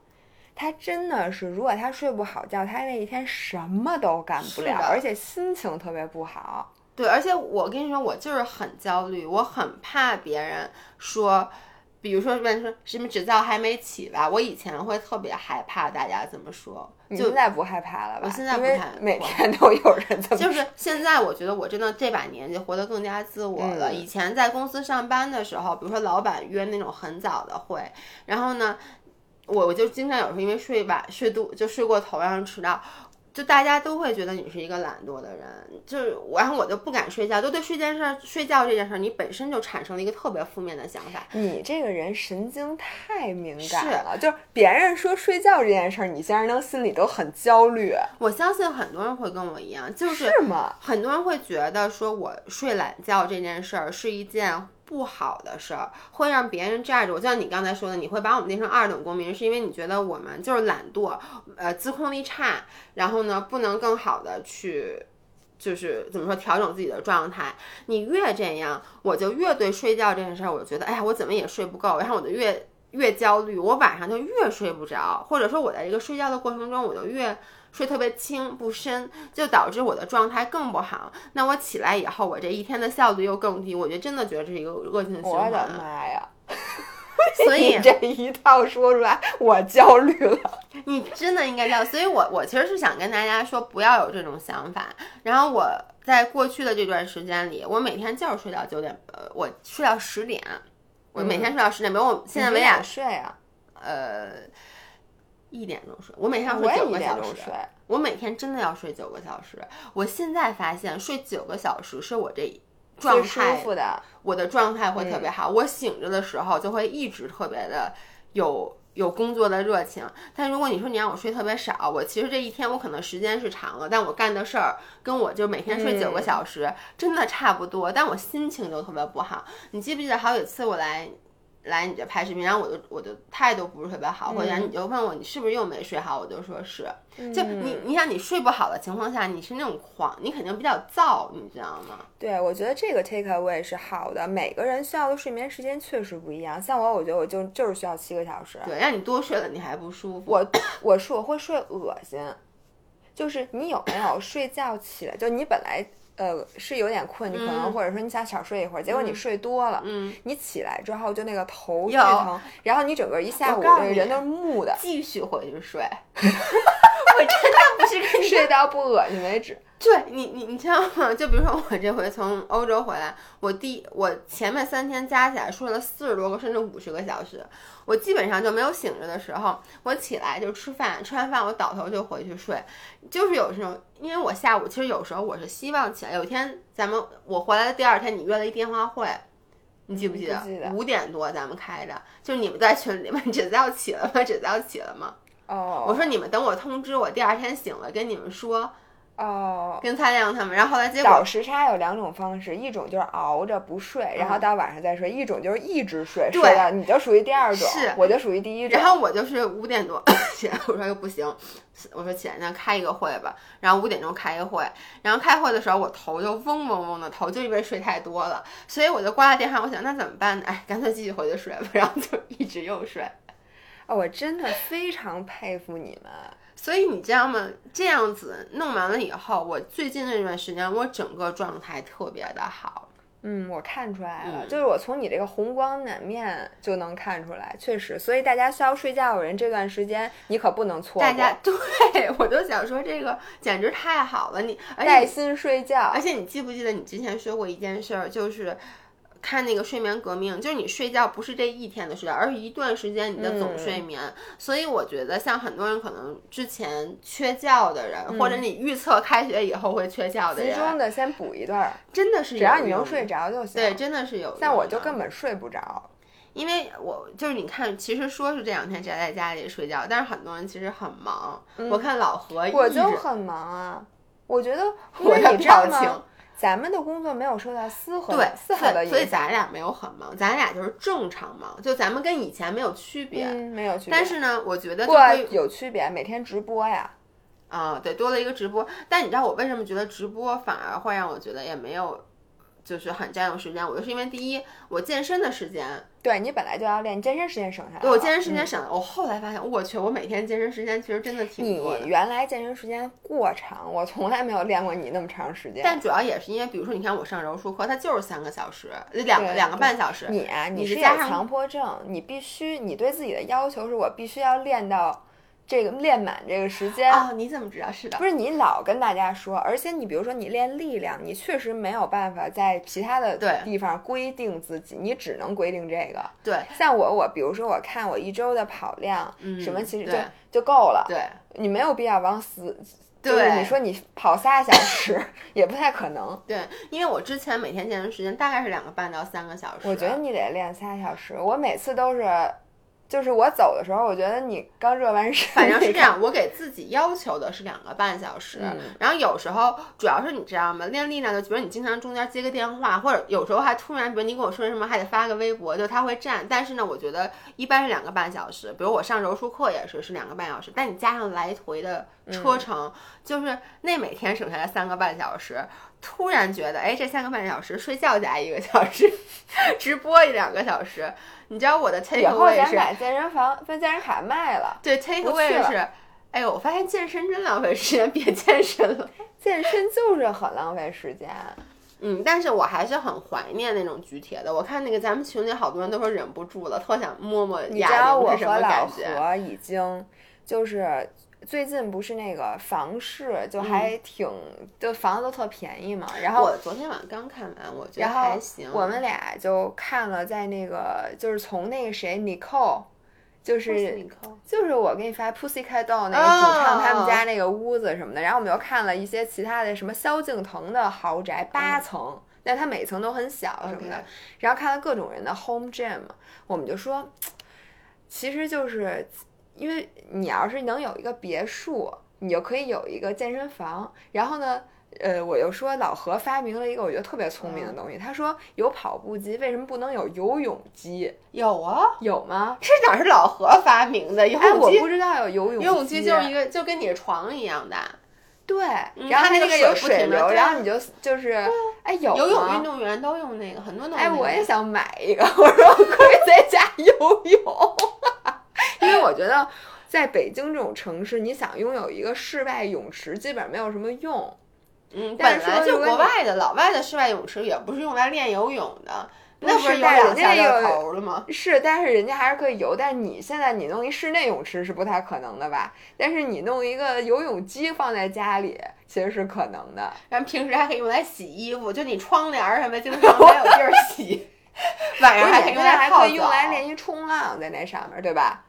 他真的是，如果他睡不好觉，他那一天什么都干不了，而且心情特别不好。对，而且我跟你说，我就是很焦虑，我很怕别人说。比如说，问说什么指教还没起吧？我以前会特别害怕大家怎么说，就现在不害怕了吧？我现在不害，每天都有人这么。就是现在，我觉得我真的这把年纪活得更加自我了。以前在公司上班的时候，比如说老板约那种很早的会，然后呢，我我就经常有时候因为睡晚睡多就睡过头，然后迟到。就大家都会觉得你是一个懒惰的人，就是然后我就不敢睡觉，就对睡件事、睡觉这件事，你本身就产生了一个特别负面的想法。你这个人神经太敏感了，就是别人说睡觉这件事，你竟然能心里都很焦虑。我相信很多人会跟我一样，就是吗？很多人会觉得说我睡懒觉这件事儿是一件。不好的事儿会让别人站着我，就像你刚才说的，你会把我们变成二等公民，是因为你觉得我们就是懒惰，呃，自控力差，然后呢，不能更好的去，就是怎么说调整自己的状态。你越这样，我就越对睡觉这件事儿，我就觉得，哎呀，我怎么也睡不够，然后我就越越焦虑，我晚上就越睡不着，或者说我在这个睡觉的过程中，我就越。睡特别轻不深，就导致我的状态更不好。那我起来以后，我这一天的效率又更低。我觉得真的觉得这是一个恶性循环。我的妈呀！所以这一套说出来，我焦虑了。你真的应该焦。所以我我其实是想跟大家说，不要有这种想法。然后我在过去的这段时间里，我每天就是睡到九点，呃，我睡到十点。我每天睡到十点，比如我现在维亚睡啊，呃。一点钟睡，我每天要睡九个小时。我每天真的要睡九个小时。我现在发现睡九个小时是我这状态的，我的状态会特别好。我醒着的时候就会一直特别的有有工作的热情。但如果你说你让我睡特别少，我其实这一天我可能时间是长了，但我干的事儿跟我就每天睡九个小时真的差不多，但我心情就特别不好。你记不记得好几次我来？来你这拍视频，然后我就我的态度不是特别好，或者你就问我你是不是又没睡好，我就说是，就你你想你睡不好的情况下，你是那种狂，你肯定比较躁，你知道吗？对，我觉得这个 take away 是好的，每个人需要的睡眠时间确实不一样。像我，我觉得我就就是需要七个小时。对，让你多睡了你还不舒服。我我是我会睡恶心，就是你有没有睡觉起来？就你本来。呃，是有点困，你可能或者说你想少睡一会儿，结果你睡多了，嗯，你起来之后就那个头巨疼，然后你整个一下午这个人都是木的，继续回去睡，我真的不是跟你 睡到不恶心为止。对你，你你知道吗？就比如说我这回从欧洲回来，我第我前面三天加起来睡了四十多个甚至五十个小时，我基本上就没有醒着的时候。我起来就吃饭，吃完饭我倒头就回去睡，就是有时候，因为我下午其实有时候我是希望起来。有一天咱们我回来的第二天，你约了一电话会，你记不记得？五点多咱们开着，就是你们在群里面，纸子要起了吗？纸子要起了吗？哦，我说你们等我通知我第二天醒了跟你们说。哦，跟蔡亮他们，然后后来结果倒时差有两种方式，一种就是熬着不睡，然后到晚上再睡；一种就是一直睡，睡到你就属于第二种，是，我就属于第一种。然后我就是五点多起来，我说又不行，我说起来那开一个会吧，然后五点钟开一个会，然后开会的时候我头就嗡嗡嗡的头，就因为睡太多了，所以我就挂了电话，我想那怎么办呢？哎，干脆继续回去睡吧，然后就一直又睡。哦，我真的非常佩服你们。所以你知道吗？这样子弄完了以后，我最近这段时间我整个状态特别的好。嗯，我看出来了，就是我从你这个红光满面就能看出来，确实。所以大家需要睡觉的人，这段时间你可不能错过。大家 对我都想说，这个简直太好了，你带薪睡觉。而且你记不记得你之前说过一件事儿，就是。看那个睡眠革命，就是你睡觉不是这一天的睡觉，而是一段时间你的总睡眠。所以我觉得，像很多人可能之前缺觉的人，或者你预测开学以后会缺觉的人，集中的先补一段，真的是只要你能睡着就行。对，真的是有。但我就根本睡不着，因为我就是你看，其实说是这两天宅在家里睡觉，但是很多人其实很忙。我看老何，我就很忙啊。我觉得，因为你知道吗？咱们的工作没有受到丝毫对丝毫的影响，所以咱俩没有很忙，咱俩就是正常忙，就咱们跟以前没有区别，没有区别。但是呢，我觉得不有区别，每天直播呀，啊，对，多了一个直播。但你知道我为什么觉得直播反而会让我觉得也没有。就是很占用时间，我就是因为第一，我健身的时间，对你本来就要练，健身时间省下来，对我健身时间省。我后来发现，我去，我每天健身时间其实真的挺多。你原来健身时间过长，我从来没有练过你那么长时间。但主要也是因为，比如说，你看我上柔术课，它就是三个小时，两个两个半小时。你啊，你是有强迫症，你必须，你对自己的要求是我必须要练到。这个练满这个时间啊？你怎么知道是的？不是你老跟大家说，而且你比如说你练力量，你确实没有办法在其他的地方规定自己，你只能规定这个。对，像我，我比如说我看我一周的跑量什么，其实就就够了。对，你没有必要往死。对，你说你跑仨小时 也不太可能。对，因为我之前每天健身时间大概是两个半到三个小时。我觉得你得练仨小时，我每次都是。就是我走的时候，我觉得你刚热完身。反正是这样，我给自己要求的是两个半小时。然后有时候主要是你知道吗？练力量就比如你经常中间接个电话，或者有时候还突然，比如你跟我说什么，还得发个微博，就他会占。但是呢，我觉得一般是两个半小时。比如我上柔术课也是，是两个半小时。但你加上来回的车程，就是那每天省下来三个半小时。突然觉得，哎，这三个半小时睡觉加一个小时，直播一两个小时。你知道我的 take away 是把健身房把健身卡卖了。对，take away 是，哎呦，我发现健身真浪费时间，别健身了。健身就是很浪费时间。嗯，但是我还是很怀念那种举铁的。我看那个咱们群里好多人都说忍不住了，特想摸摸哑铃是什么感觉。我和老何已经就是。最近不是那个房市就还挺，就房子都特便宜嘛。然后我昨天晚上刚看完，我觉得还行。我们俩就看了，在那个就是从那个谁 Nicole，就是就是我给你发 Pussycat Doll 那个主唱他们家那个屋子什么的。然后我们又看了一些其他的什么萧敬腾的豪宅八层，但它每层都很小什么的。然后看了各种人的 home gym，我们就说，其实就是。因为你要是能有一个别墅，你就可以有一个健身房。然后呢，呃，我又说老何发明了一个我觉得特别聪明的东西。他说有跑步机，为什么不能有游泳机？有啊，有吗？这哪是老何发明的？游泳机我不知道有游泳游泳机就是一个就跟你的床一样的。对，然后那个有水流，然后你就就是哎有游泳运动员都用那个，很多都。哎，我也想买一个，我说可以在家游泳。因为我觉得，在北京这种城市，你想拥有一个室外泳池，基本上没有什么用。嗯，本来就国外的老外的室外泳池也不是用来练游泳的，那不是有两下就头了吗？是，但是人家还是可以游。但你现在你弄一室内泳池是不太可能的吧？但是你弄一个游泳机放在家里，其实是可能的。然后平时还可以用来洗衣服，就你窗帘什么经常没有地儿洗，晚上还可以用来可以用来练习冲浪在那上面对吧？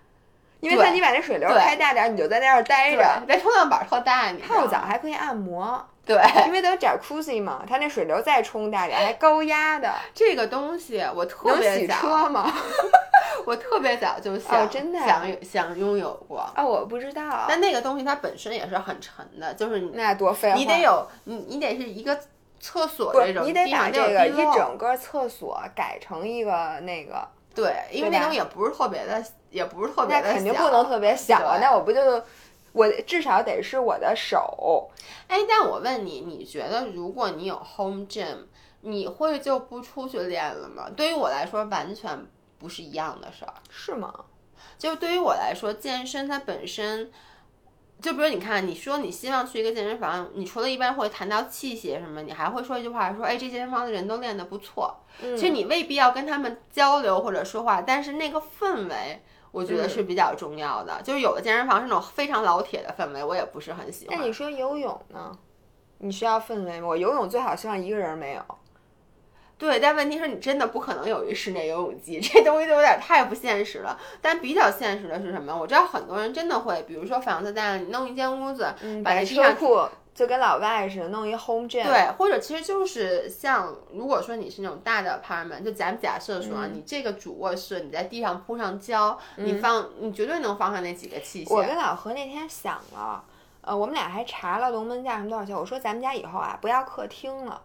因为它你把那水流开大点，你就在那儿待着。那冲浪板特大，你泡澡还可以按摩。对，因为都点 Jacuzzi 嘛，它那水流再冲大点，还高压的。这个东西我特别洗车吗？我特别早就想，真的想想拥有过。啊，我不知道。但那个东西它本身也是很沉的，就是那多费。你得有你，你得是一个厕所这种，你得把这个一整个厕所改成一个那个。对，因为那种也不是特别的。也不是特别的小，肯定不能特别小啊！那我不就我至少得是我的手。哎，但我问你，你觉得如果你有 home gym，你会就不出去练了吗？对于我来说，完全不是一样的事儿，是吗？就对于我来说，健身它本身就比如你看，你说你希望去一个健身房，你除了一般会谈到器械什么，你还会说一句话，说哎，这健身房的人都练得不错。其实你未必要跟他们交流或者说话，但是那个氛围，我觉得是比较重要的。就是有的健身房是那种非常老铁的氛围，我也不是很喜欢。那你说游泳呢？你需要氛围吗？我游泳最好希望一个人没有。对，但问题是你真的不可能有一室内游泳机，这东西都有点太不现实了。但比较现实的是什么？我知道很多人真的会，比如说房子大，你弄一间屋子，嗯把那车库就跟老外似的，弄一 home gym。对，或者其实就是像，如果说你是那种大的 apartment，就咱们假设说啊，你这个主卧室你在地上铺上胶，你放，你绝对能放上那几个器械。我跟老何那天想了，呃，我们俩还查了龙门架什么多少钱。我说咱们家以后啊，不要客厅了。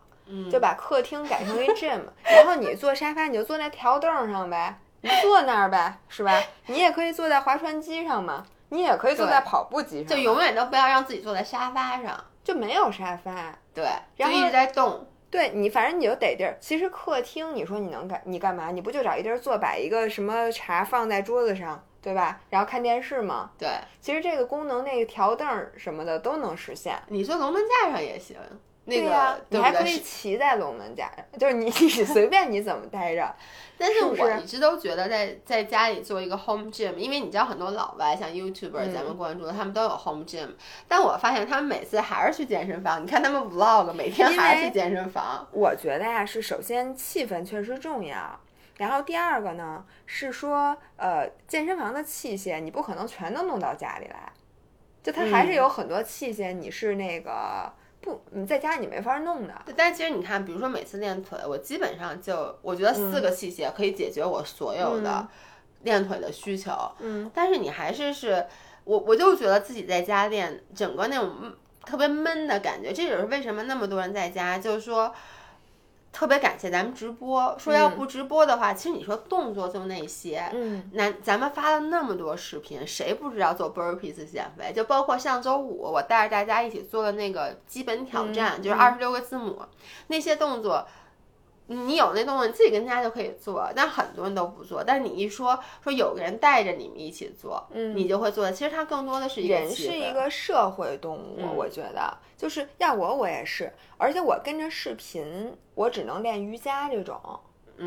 就把客厅改成一 gym，然后你坐沙发，你就坐在条凳上呗，你坐那儿呗，是吧？你也可以坐在划船机上嘛，你也可以坐在跑步机上，就永远都不要让自己坐在沙发上，就没有沙发，对，然后一直在动。对你，反正你就得地儿。其实客厅，你说你能干，你干嘛？你不就找一地儿坐，摆一个什么茶放在桌子上，对吧？然后看电视嘛。对，其实这个功能，那个条凳什么的都能实现。你坐龙门架上也行。对呀，你还可以骑在龙门架上，就是你 你随便你怎么待着。但是我一直都觉得在在家里做一个 home gym，因为你知道很多老外像 YouTuber 咱们关注的，他们都有 home gym。但我发现他们每次还是去健身房。你看他们 vlog，每天还是去健身房。我觉得呀，是首先气氛确实重要，然后第二个呢是说，呃，健身房的器械你不可能全都弄到家里来，就它还是有很多器械你是那个。不，你在家你没法弄的。但其实你看，比如说每次练腿，我基本上就我觉得四个器械可以解决我所有的练腿的需求。嗯。但是你还是是，我我就觉得自己在家练，整个那种特别闷的感觉。这也是为什么那么多人在家，就是说。特别感谢咱们直播，说要不直播的话，其实你说动作就那些，嗯，那咱们发了那么多视频，谁不知道做 burpees 减肥？就包括上周五我带着大家一起做的那个基本挑战，就是二十六个字母，那些动作。你有那动作，你自己跟家就可以做，但很多人都不做。但是你一说说有个人带着你们一起做，嗯，你就会做。其实它更多的是一个人是一个社会动物，我觉得就是要我我也是，而且我跟着视频，我只能练瑜伽这种，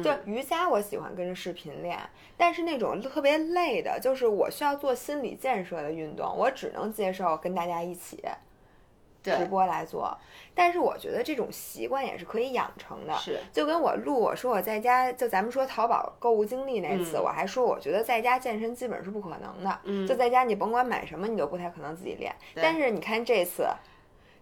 就瑜伽我喜欢跟着视频练，但是那种特别累的，就是我需要做心理建设的运动，我只能接受跟大家一起。直播来做，但是我觉得这种习惯也是可以养成的。是，就跟我录我说我在家，就咱们说淘宝购物经历那次，我还说我觉得在家健身基本是不可能的。嗯，就在家你甭管买什么，你都不太可能自己练。但是你看这次。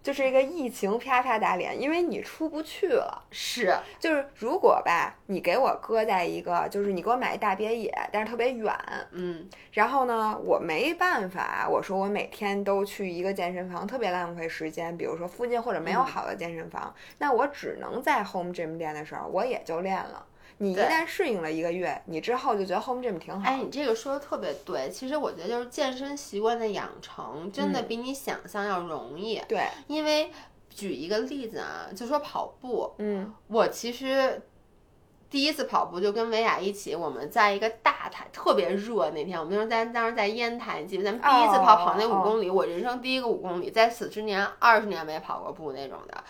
就是一个疫情啪啪打脸，因为你出不去了。是，就是如果吧，你给我搁在一个，就是你给我买一大别野，但是特别远，嗯，然后呢，我没办法，我说我每天都去一个健身房，特别浪费时间。比如说附近或者没有好的健身房，那我只能在 home gym 练的时候，我也就练了。你一旦适应了一个月，你之后就觉得 home gym 挺好。哎，你这个说的特别对。其实我觉得就是健身习惯的养成，真的比你想象要容易。对，因为举一个例子啊，就说跑步。嗯，我其实第一次跑步就跟维雅一起，我们在一个大台，特别热那天，我们就是在当时在烟台，记得咱们第一次跑跑那五公里，我人生第一个五公里，在此之年二十年没跑过步那种的。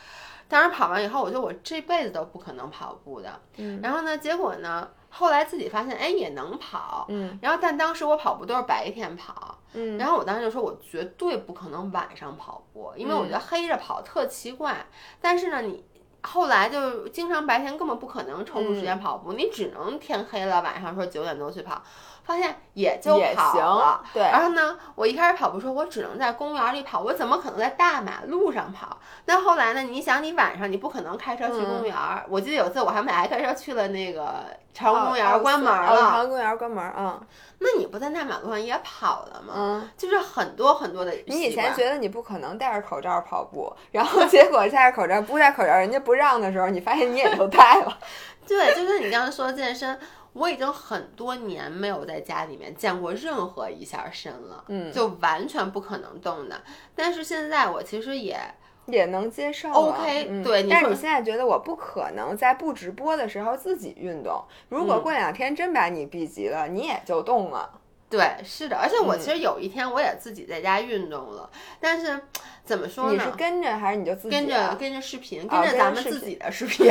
当时跑完以后，我觉得我这辈子都不可能跑步的。嗯，然后呢，结果呢，后来自己发现，哎，也能跑。嗯，然后但当时我跑步都是白天跑。嗯，然后我当时就说，我绝对不可能晚上跑步，因为我觉得黑着跑特奇怪。但是呢，你后来就经常白天根本不可能抽出时间跑步，你只能天黑了晚上说九点多去跑。发现也就跑了，对。然后呢，我一开始跑步说，我只能在公园里跑，我怎么可能在大马路上跑？那后来呢？你想，你晚上你不可能开车去公园。我记得有一次我还买开车去了那个朝阳公园，关门了。朝阳公园关门，嗯。那你不在大马路上也跑了吗？嗯。就是很多很多的。你以前觉得你不可能戴着口罩跑步，然后结果戴着口罩不戴口罩，人家不让的时候，你发现你也就戴了。对，就是你刚刚说健身。我已经很多年没有在家里面见过任何一下身了，嗯，就完全不可能动的。但是现在我其实也也能接受，OK，对。但是你现在觉得我不可能在不直播的时候自己运动？如果过两天真把你逼急了，你也就动了。对，是的，而且我其实有一天我也自己在家运动了，但是怎么说呢？你是跟着还是你就自己跟着跟着视频，跟着咱们自己的视 频，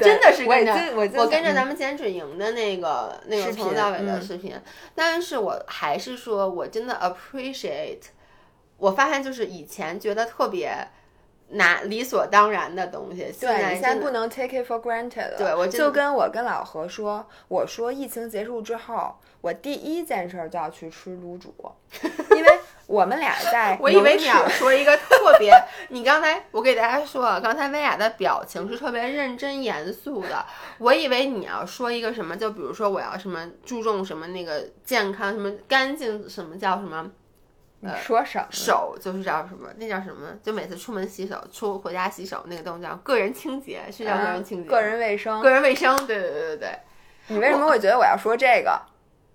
真的是跟着我跟着咱们减脂营的那个那个从头到尾的视频。但是我还是说我真的 appreciate，我发现就是以前觉得特别。拿理所当然的东西，对，现在不能 take it for granted 了。对，我就跟我跟老何说，我说疫情结束之后，我第一件事就要去吃卤煮，因为我们俩在。我以为你要 说一个特别，你刚才我给大家说了，刚才薇娅的表情是特别认真严肃的，我以为你要说一个什么，就比如说我要什么注重什么那个健康，什么干净，什么叫什么。你说什么？手就是叫什么？那叫什么？就每次出门洗手，出回家洗手，那个东西叫个人清洁，是叫个人清洁，个人卫生，个人卫生。对对对对对。你为什么会觉得我要说这个？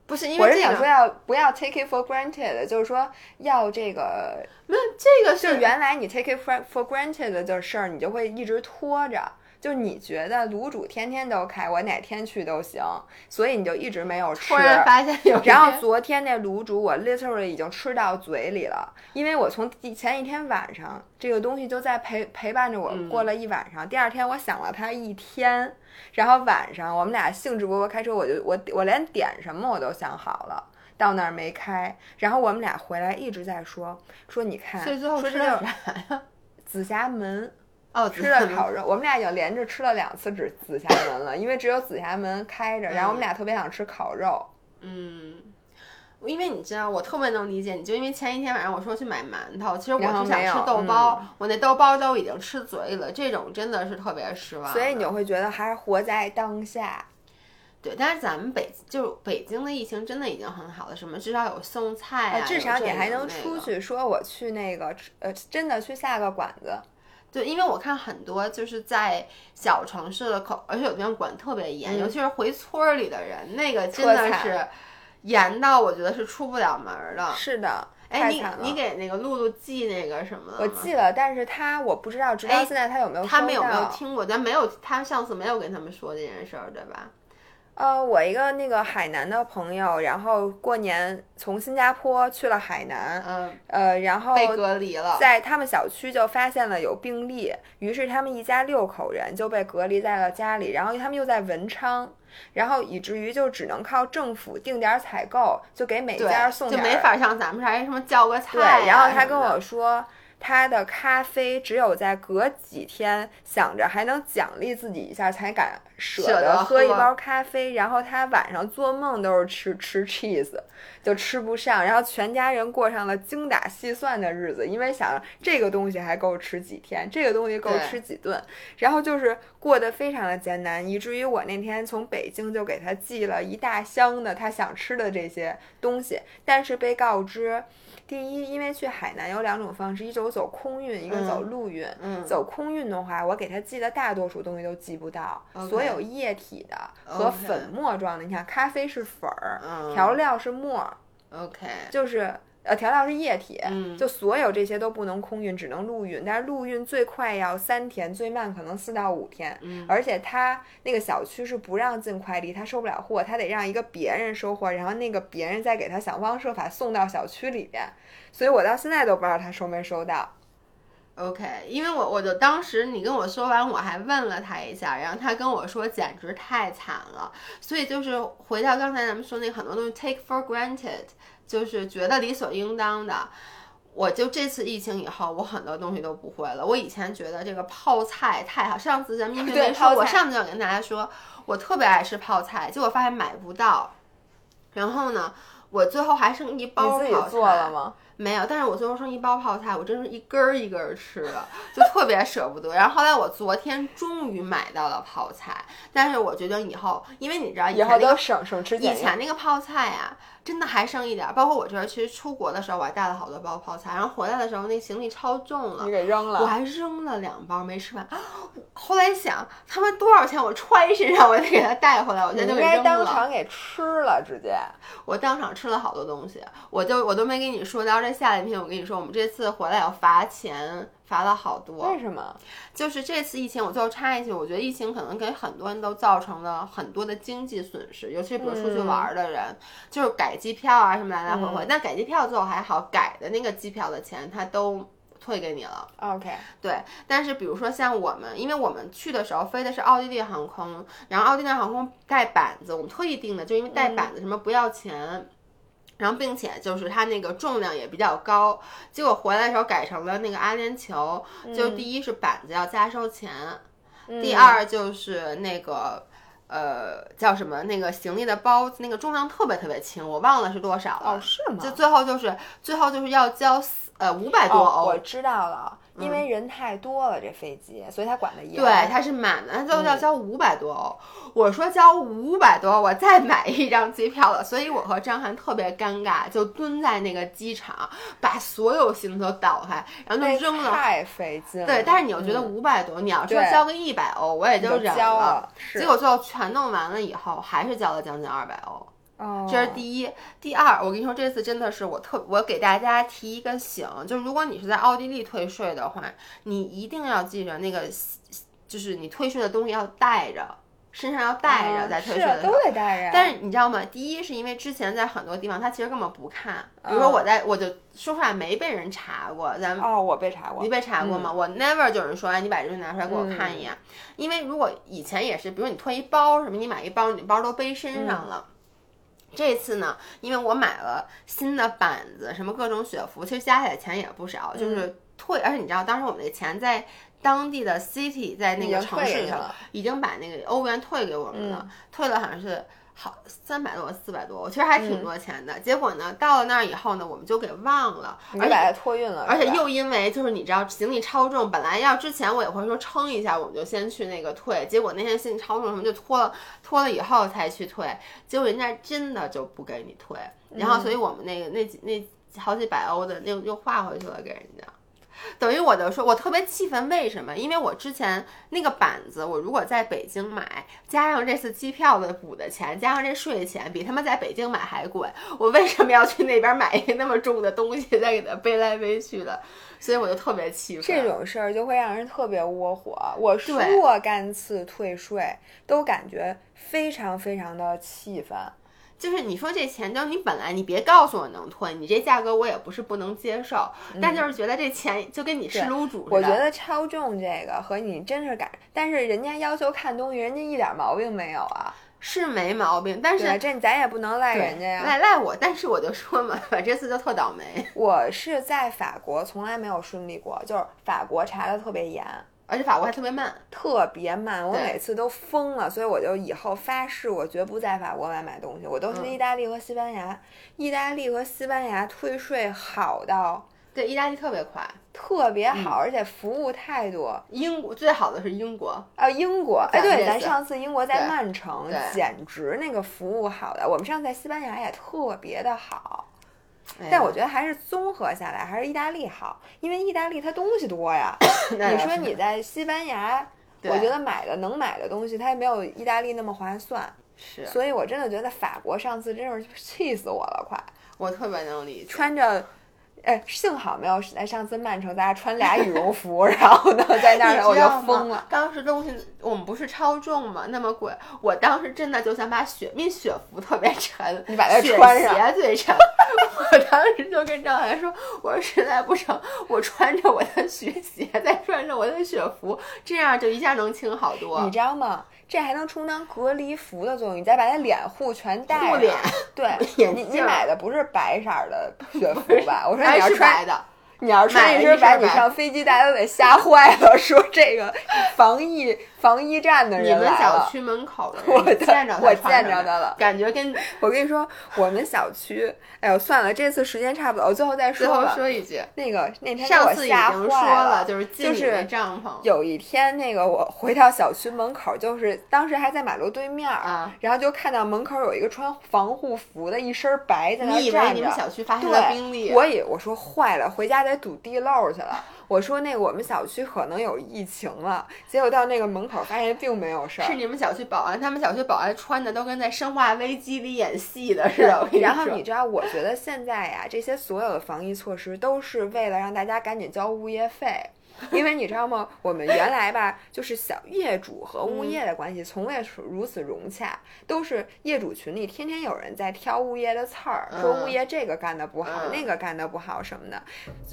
不是因为我是想说要不要 take it for granted，就是说要这个没有这个是原来你 take it for for granted 的事儿，你就会一直拖着。就你觉得卤煮天天都开，我哪天去都行，所以你就一直没有吃。突然发现有。然后昨天那卤煮我 literally 已经吃到嘴里了，因为我从前一天晚上这个东西就在陪陪伴着我过了一晚上，第二天我想了它一天，然后晚上我们俩兴致勃勃开车，我就我我连点什么我都想好了，到那儿没开，然后我们俩回来一直在说说你看，所以最后吃的啥呀？紫霞门。哦，吃了烤肉，我们俩已经连着吃了两次紫紫霞门了，因为只有紫霞门开着，然后我们俩特别想吃烤肉。嗯，因为你知道，我特别能理解你，就因为前一天晚上我说去买馒头，其实我是想吃豆包，我那豆包都已经吃嘴里了，这种真的是特别失望。所以你就会觉得还是活在当下。对，但是咱们北就北京的疫情真的已经很好了，什么至少有送菜啊，至少你还能出去，说我去那个呃，真的去下个馆子。对，因为我看很多就是在小城市的口，而且有地方管特别严，尤其是回村里的人，那个真的是严到我觉得是出不了门的。是的，哎，你你给那个露露寄那个什么？我寄了，但是他我不知道，直到现在他有没有他们有没有听过？咱没有，他上次没有跟他们说这件事儿，对吧？呃，我一个那个海南的朋友，然后过年从新加坡去了海南，嗯，呃，然后被隔离了，在他们小区就发现了有病例，于是他们一家六口人就被隔离在了家里，然后他们又在文昌，然后以至于就只能靠政府定点采购，就给每家送点，就没法像咱们这儿什么叫个菜，对，然后他跟我说。他的咖啡只有在隔几天想着还能奖励自己一下，才敢舍得喝一包咖啡。然后他晚上做梦都是吃吃 cheese，就吃不上。然后全家人过上了精打细算的日子，因为想这个东西还够吃几天，这个东西够吃几顿。然后就是过得非常的艰难，以至于我那天从北京就给他寄了一大箱的他想吃的这些东西，但是被告知。第一，因为去海南有两种方式，一种走空运，一个走陆运。嗯，走空运的话，我给他寄的大多数东西都寄不到，所有液体的和粉末状的，你看咖啡是粉儿，调料是沫，OK，就是。呃，调料是液体，就所有这些都不能空运，只能陆运。但是陆运最快要三天，最慢可能四到五天。而且他那个小区是不让进快递，他收不了货，他得让一个别人收货，然后那个别人再给他想方设法送到小区里边。所以我到现在都不知道他收没收到。OK，因为我我就当时你跟我说完，我还问了他一下，然后他跟我说简直太惨了。所以就是回到刚才咱们说那很多东西 take for granted。就是觉得理所应当的，我就这次疫情以后，我很多东西都不会了。我以前觉得这个泡菜太好，上次咱们 因为说，我上次就跟大家说，我特别爱吃泡菜，结果发现买不到。然后呢，我最后还剩一包泡菜。你自己做了吗？没有，但是我最后剩一包泡菜，我真是一根儿一根儿吃的，就特别舍不得。然后后来我昨天终于买到了泡菜，但是我觉得以后，因为你知道以后都省省吃俭以前那个泡菜呀。真的还剩一点，包括我这儿，其实出国的时候我还带了好多包泡菜，然后回来的时候那行李超重了，你给扔了，我还扔了两包没吃完。后来想，他们多少钱我揣身上，我得给他带回来，我。应该当场给吃了，直接。我当场吃了好多东西，我就我都没跟你说到这这夏令营，我跟你说，我们这次回来要罚钱，罚了好多。为什么？就是这次疫情，我最后插一句，我觉得疫情可能给很多人都造成了很多的经济损失，尤其是比如出去玩的人，就是改机票啊什么来来回回。但改机票最后还好，改的那个机票的钱他都。退给你了，OK，对，但是比如说像我们，因为我们去的时候飞的是奥地利航空，然后奥地利航空带板子，我们特意订的，就因为带板子什么不要钱，然后并且就是它那个重量也比较高，结果回来的时候改成了那个阿联酋，就第一是板子要加收钱，第二就是那个呃叫什么那个行李的包那个重量特别特别轻，我忘了是多少了，哦是吗？就最后就是最后就是要交。呃，五百多欧，我知道了，因为人太多了，这飞机，所以他管的严。对，他是满的，他最后要交五百多欧。我说交五百多，我再买一张机票了。所以我和张涵特别尴尬，就蹲在那个机场，把所有行李都倒开，然后就扔了。太费劲。对，但是你又觉得五百多，你要说交个一百欧，我也就忍了。结果最后全弄完了以后，还是交了将近二百欧。这是第一，第二，我跟你说，这次真的是我特，我给大家提一个醒，就是如果你是在奥地利退税的话，你一定要记着那个，就是你退税的东西要带着，身上要带着，在退税的都得带着。但是你知道吗？第一是因为之前在很多地方他其实根本不看，比如说我在我就说实话没被人查过，咱们哦，我被查过，你被查过吗？我 never 就有人说，哎，你把这东西拿出来给我看一眼，因为如果以前也是，比如你退一包什么，你买一包，你包都背身上了。这次呢，因为我买了新的板子，什么各种雪服，其实加起来钱也不少，就是退。而且你知道，当时我们那钱在当地的 city，在那个城市上，已经把那个欧元退给我们了，退了好像是。好，三百多，四百多，我其实还挺多钱的。结果呢，到了那儿以后呢，我们就给忘了，而且把它托运了。而且又因为就是你知道行李超重，本来要之前我也会说称一下，我们就先去那个退。结果那天行李超重，什么就拖了，拖了以后才去退。结果人家真的就不给你退，然后所以我们那个那几那好几百欧的又又划回去了给人家。等于我就说，我特别气愤，为什么？因为我之前那个板子，我如果在北京买，加上这次机票的补的钱，加上这税钱，比他妈在北京买还贵。我为什么要去那边买一个那么重的东西，再给它背来背去的？所以我就特别气愤。这种事儿就会让人特别窝火。我若干次退税，都感觉非常非常的气愤。就是你说这钱，就你本来你别告诉我能退，你这价格我也不是不能接受，但就是觉得这钱就跟你吃卤煮似的。我觉得超重这个和你真是敢，但是人家要求看东西，人家一点毛病没有啊，是没毛病，但是这咱也不能赖人家呀，赖赖我。但是我就说嘛，我这次就特倒霉。我是在法国从来没有顺利过，就是法国查的特别严。而且法国还特别慢，特别慢，我每次都疯了，所以我就以后发誓，我绝不在法国买买东西，我都是意大利和西班牙。意大利和西班牙退税好到，对，意大利特别快，特别好，而且服务态度。英国最好的是英国啊，英国，哎，对，咱上次英国在曼城，简直那个服务好的。我们上次在西班牙也特别的好。但我觉得还是综合下来，还是意大利好，因为意大利它东西多呀。你说你在西班牙，我觉得买的能买的东西，它也没有意大利那么划算。是，所以我真的觉得法国上次真是气死我了，快！我特别能理解，穿着。哎，幸好没有在上次曼城，大家穿俩羽绒服，然后呢，在那儿我就疯了。当时东西我们不是超重嘛？那么贵，我当时真的就想把雪，因为雪服特别沉，你把它穿上。鞋最沉，我当时就跟张涵说：“我说实在不成，我穿着我的雪鞋，再穿着我的雪服，这样就一下能轻好多。”你知道吗？这还能充当隔离服的作用，你再把那脸护全戴上。护脸，对，你你买的不是白色的 雪服吧？我说你要穿白的。你要穿一身白，你上飞机大家都得吓坏了，说这个防疫防疫站的人你们小区门口的，我见着我见着他了，感觉跟我跟你说，我们小区，哎呦算了，这次时间差不多，我最后再说吧。最后说一句，那个那天上次已经说了，就是就是帐篷。有一天，那个我回到小区门口，就是当时还在马路对面啊，然后就看到门口有一个穿防护服的，一身白在那站着。你以为你们小区发生了病例？我以我说坏了，回家。得堵地漏去了。我说那个我们小区可能有疫情了，结果到那个门口发现并没有事儿。是你们小区保安，他们小区保安穿的都跟在《生化危机》里演戏的似的。然后你知道，我觉得现在呀，这些所有的防疫措施都是为了让大家赶紧交物业费。因为你知道吗？我们原来吧，就是小业主和物业的关系从未如此融洽，都是业主群里天天有人在挑物业的刺儿，说物业这个干的不好，那个干的不好什么的，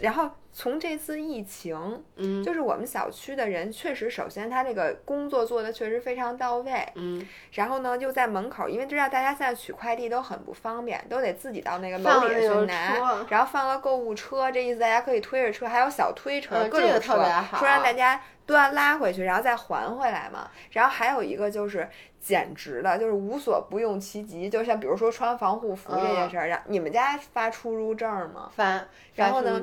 然后。从这次疫情，嗯，就是我们小区的人确实，首先他这个工作做的确实非常到位，嗯，然后呢，就在门口，因为知道大家现在取快递都很不方便，都得自己到那个楼里去拿，然后放了购物车，这意思大家可以推着车，还有小推车，各种车，说让大家都要拉回去，然后再还回来嘛。然后还有一个就是简直的，就是无所不用其极，就像比如说穿防护服这件事儿，让你们家发出入证吗？发，然后呢？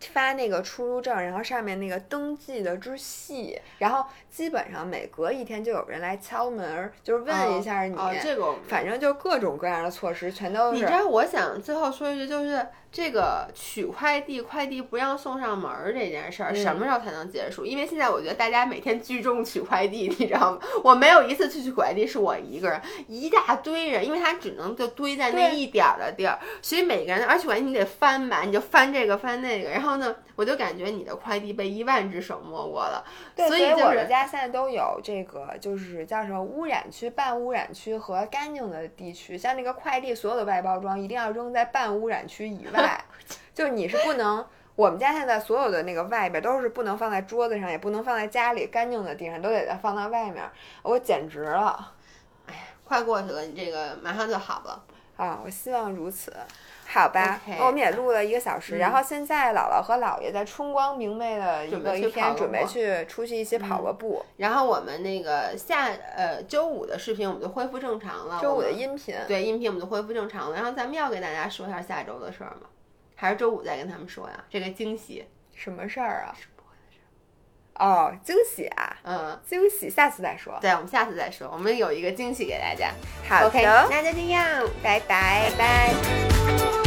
发那个出入证，然后上面那个登记的之细，然后基本上每隔一天就有人来敲门，就是问一下你。这个，反正就各种各样的措施全都是。你知道，我想最后说一句，就是。这个取快递，快递不让送上门儿这件事儿，什么时候才能结束？因为现在我觉得大家每天聚众取快递，你知道吗？我没有一次去取快递是我一个人，一大堆人，因为他只能就堆在那一点儿的地儿，所以每个人，而且快递你得翻吧，你就翻这个翻那个，然后呢，我就感觉你的快递被一万只手摸过了。所以我们家现在都有这个，就是叫什么污染区、半污染区和干净的地区，像那个快递所有的外包装一定要扔在半污染区以外。就你是不能，我们家现在所有的那个外边都是不能放在桌子上，也不能放在家里干净的地上，都得放到外面。我简直了，哎呀，快过去了，你这个马上就好了啊！我希望如此，好吧？我们也录了一个小时，然后现在姥姥和姥爷在春光明媚的一个一天，准备去出去一起跑个步。然后我们那个下呃周五的视频我们就恢复正常了，周五的音频对音频我们就恢复正常了。然后咱们要给大家说一下下周的事儿吗？还是周五再跟他们说呀？这个惊喜什么事儿啊？哦，惊喜啊！嗯，惊喜，下次再说。对，我们下次再说。我们有一个惊喜给大家。好的，那就这样，拜拜，拜拜。